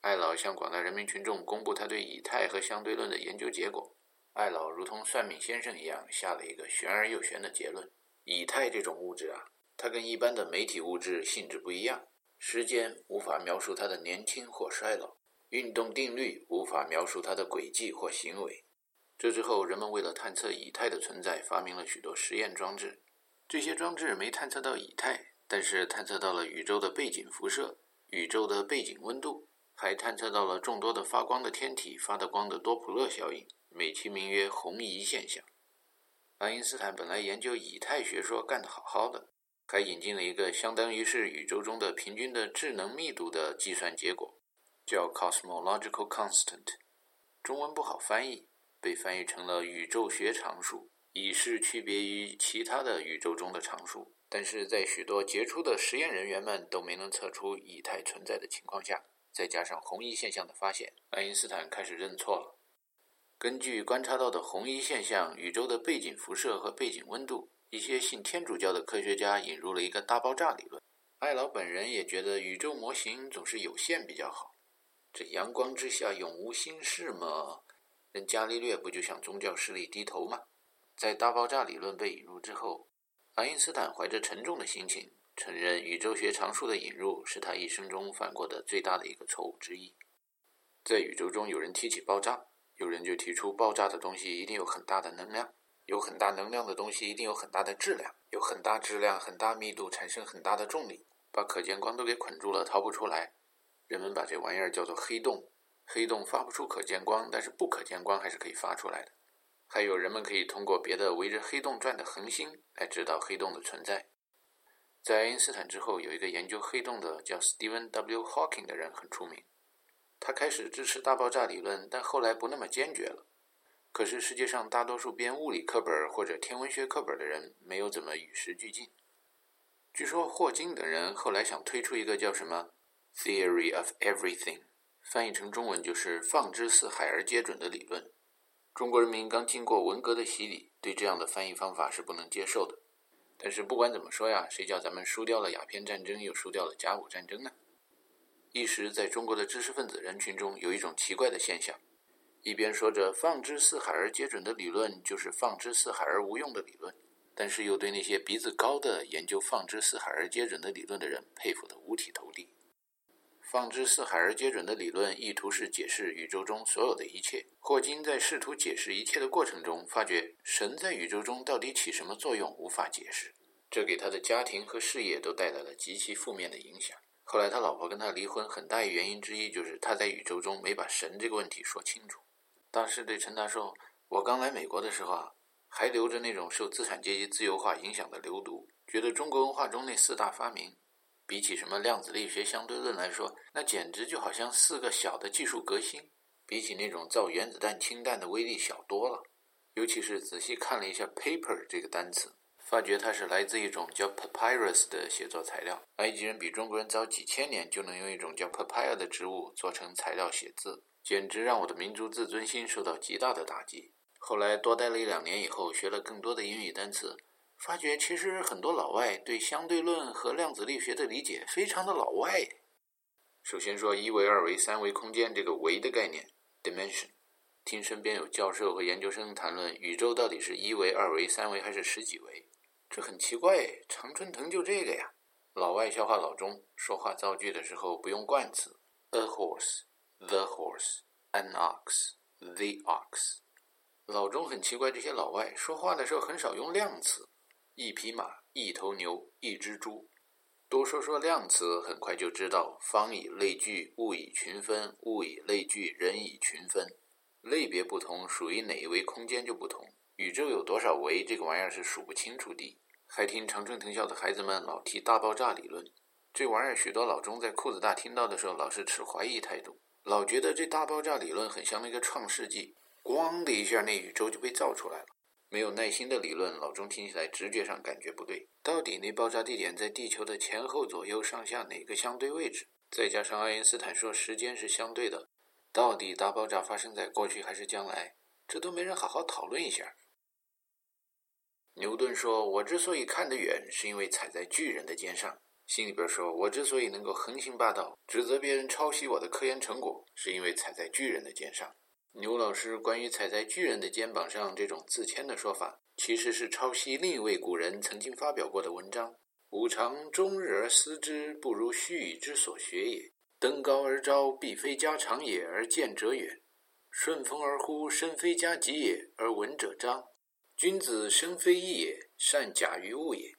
艾老向广大人民群众公布他对以太和相对论的研究结果。艾老如同算命先生一样，下了一个玄而又玄的结论：以太这种物质啊，它跟一般的媒体物质性质不一样。时间无法描述它的年轻或衰老，运动定律无法描述它的轨迹或行为。这之后，人们为了探测以太的存在，发明了许多实验装置。这些装置没探测到以太，但是探测到了宇宙的背景辐射、宇宙的背景温度，还探测到了众多的发光的天体发的光的多普勒效应，美其名曰红移现象。爱因斯坦本来研究以太学说干得好好的，还引进了一个相当于是宇宙中的平均的智能密度的计算结果，叫 cosmological constant，中文不好翻译。被翻译成了宇宙学常数，以示区别于其他的宇宙中的常数。但是在许多杰出的实验人员们都没能测出以太存在的情况下，再加上红移现象的发现，爱因斯坦开始认错了。根据观察到的红移现象、宇宙的背景辐射和背景温度，一些信天主教的科学家引入了一个大爆炸理论。艾劳本人也觉得宇宙模型总是有限比较好。这阳光之下永无心事嘛？人伽利略不就向宗教势力低头吗？在大爆炸理论被引入之后，爱因斯坦怀着沉重的心情，承认宇宙学常数的引入是他一生中犯过的最大的一个错误之一。在宇宙中，有人提起爆炸，有人就提出爆炸的东西一定有很大的能量，有很大能量的东西一定有很大的质量，有很大质量、很大密度，产生很大的重力，把可见光都给捆住了，逃不出来。人们把这玩意儿叫做黑洞。黑洞发不出可见光，但是不可见光还是可以发出来的。还有人们可以通过别的围着黑洞转的恒星来知道黑洞的存在。在爱因斯坦之后，有一个研究黑洞的叫 Stephen W. Hawking 的人很出名。他开始支持大爆炸理论，但后来不那么坚决了。可是世界上大多数编物理课本或者天文学课本的人没有怎么与时俱进。据说霍金等人后来想推出一个叫什么 Theory of Everything。翻译成中文就是“放之四海而皆准”的理论。中国人民刚经过文革的洗礼，对这样的翻译方法是不能接受的。但是不管怎么说呀，谁叫咱们输掉了鸦片战争，又输掉了甲午战争呢？一时在中国的知识分子人群中有一种奇怪的现象：一边说着“放之四海而皆准”的理论就是“放之四海而无用”的理论，但是又对那些鼻子高的研究“放之四海而皆准”的理论的人佩服得五体投地。放之四海而皆准的理论，意图是解释宇宙中所有的一切。霍金在试图解释一切的过程中，发觉神在宇宙中到底起什么作用，无法解释。这给他的家庭和事业都带来了极其负面的影响。后来他老婆跟他离婚，很大一原因之一就是他在宇宙中没把神这个问题说清楚。大师对陈达说：“我刚来美国的时候啊，还留着那种受资产阶级自由化影响的流毒，觉得中国文化中那四大发明。”比起什么量子力学相对论来说，那简直就好像四个小的技术革新，比起那种造原子弹氢弹的威力小多了。尤其是仔细看了一下 “paper” 这个单词，发觉它是来自一种叫 “papyrus” 的写作材料。埃及人比中国人早几千年就能用一种叫 “papaya” 的植物做成材料写字，简直让我的民族自尊心受到极大的打击。后来多待了一两年以后，学了更多的英语单词。发觉其实很多老外对相对论和量子力学的理解非常的老外。首先说一维、二维、三维空间这个维的概念 （dimension），听身边有教授和研究生谈论宇宙到底是一维、二维、三维还是十几维，这很奇怪。常春藤就这个呀。老外消化老中，说话造句的时候不用冠词，a horse、the horse、an ox、the ox。老中很奇怪，这些老外说话的时候很少用量词。一匹马，一头牛，一只猪。多说说量词，很快就知道：方以类聚，物以群分；物以类聚，人以群分。类别不同，属于哪一维空间就不同。宇宙有多少维？这个玩意儿是数不清楚的。还听长春藤校的孩子们老提大爆炸理论，这玩意儿许多老中在裤子大听到的时候，老是持怀疑态度，老觉得这大爆炸理论很像那个创世纪，咣的一下，那宇宙就被造出来了。没有耐心的理论，老钟听起来直觉上感觉不对。到底那爆炸地点在地球的前后左右上下哪个相对位置？再加上爱因斯坦说时间是相对的，到底大爆炸发生在过去还是将来？这都没人好好讨论一下。牛顿说：“我之所以看得远，是因为踩在巨人的肩上。”心里边说：“我之所以能够横行霸道，指责别人抄袭我的科研成果，是因为踩在巨人的肩上。”牛老师关于踩在巨人的肩膀上这种自谦的说法，其实是抄袭另一位古人曾经发表过的文章。吾尝终日而思之，不如须臾之所学也。登高而招，必非家长也，而见者远；顺风而呼，身非家己也，而闻者彰。君子生非异也，善假于物也。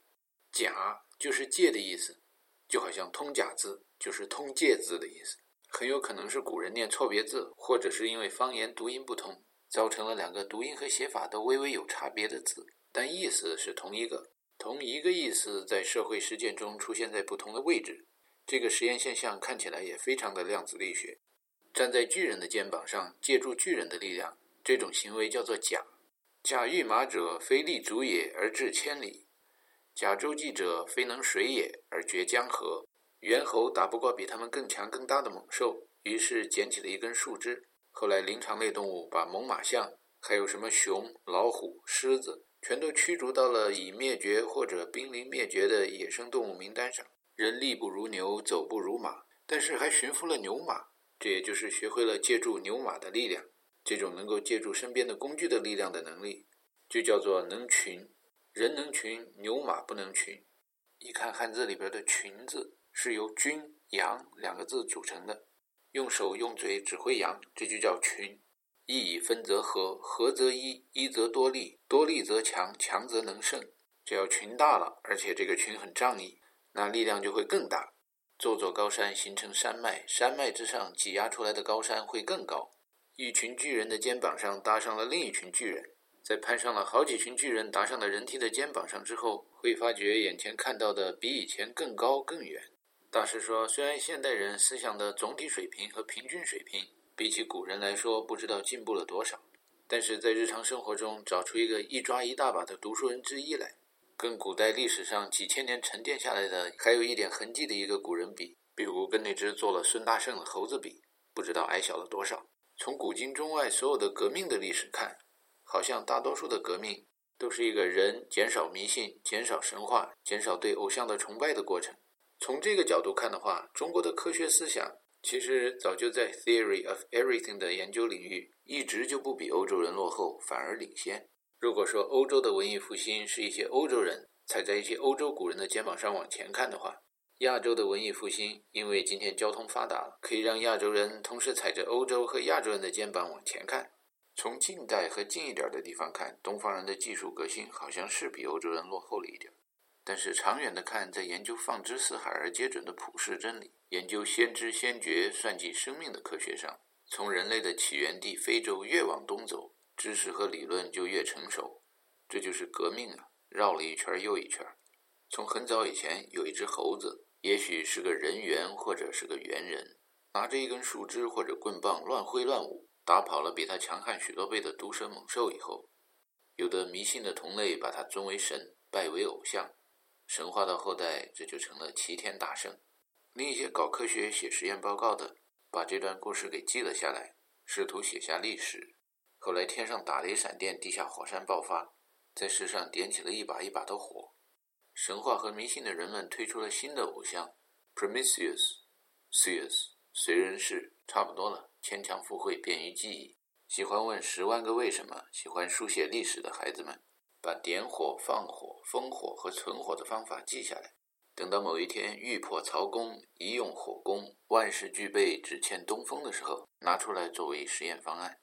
假就是借的意思，就好像通假字就是通借字的意思。很有可能是古人念错别字，或者是因为方言读音不同，造成了两个读音和写法都微微有差别的字，但意思是同一个。同一个意思在社会实践中出现在不同的位置，这个实验现象看起来也非常的量子力学。站在巨人的肩膀上，借助巨人的力量，这种行为叫做甲。甲御马者，非立足也而至千里；甲周济者，非能水也而绝江河。猿猴打不过比他们更强更大的猛兽，于是捡起了一根树枝。后来灵长类动物把猛犸象，还有什么熊、老虎、狮子。全都驱逐到了已灭绝或者濒临灭绝的野生动物名单上。人力不如牛，走不如马，但是还驯服了牛马，这也就是学会了借助牛马的力量。这种能够借助身边的工具的力量的能力，就叫做能群。人能群，牛马不能群。一看汉字里边的“群”字，是由君、羊两个字组成的。用手用嘴指挥羊，这就叫群。一以分则合，合则一，一则多利，多利则强，强则能胜。只要群大了，而且这个群很仗义，那力量就会更大。座座高山形成山脉，山脉之上挤压出来的高山会更高。一群巨人的肩膀上搭上了另一群巨人，在攀上了好几群巨人搭上了人梯的肩膀上之后，会发觉眼前看到的比以前更高更远。大师说，虽然现代人思想的总体水平和平均水平。比起古人来说，不知道进步了多少，但是在日常生活中找出一个一抓一大把的读书人之一来，跟古代历史上几千年沉淀下来的还有一点痕迹的一个古人比，比如跟那只做了孙大圣的猴子比，不知道矮小了多少。从古今中外所有的革命的历史看，好像大多数的革命都是一个人减少迷信、减少神话、减少对偶像的崇拜的过程。从这个角度看的话，中国的科学思想。其实早就在 theory of everything 的研究领域，一直就不比欧洲人落后，反而领先。如果说欧洲的文艺复兴是一些欧洲人踩在一些欧洲古人的肩膀上往前看的话，亚洲的文艺复兴，因为今天交通发达了，可以让亚洲人同时踩着欧洲和亚洲人的肩膀往前看。从近代和近一点的地方看，东方人的技术革新好像是比欧洲人落后了一点。但是长远的看，在研究放之四海而皆准的普世真理，研究先知先觉、算计生命的科学上，从人类的起源地非洲越往东走，知识和理论就越成熟。这就是革命啊！绕了一圈又一圈。从很早以前，有一只猴子，也许是个人猿或者是个猿人，拿着一根树枝或者棍棒乱挥乱舞，打跑了比他强悍许多倍的毒蛇猛兽以后，有的迷信的同类把他尊为神，拜为偶像。神话的后代，这就成了齐天大圣。另一些搞科学、写实验报告的，把这段故事给记了下来，试图写下历史。后来天上打雷闪电，地下火山爆发，在世上点起了一把一把的火。神话和迷信的人们推出了新的偶像，Prometheus、Zeus，随人是差不多了，牵强附会，便于记忆。喜欢问十万个为什么，喜欢书写历史的孩子们。把点火、放火、封火和存火的方法记下来，等到某一天欲破曹公，一用火攻，万事俱备，只欠东风的时候，拿出来作为实验方案。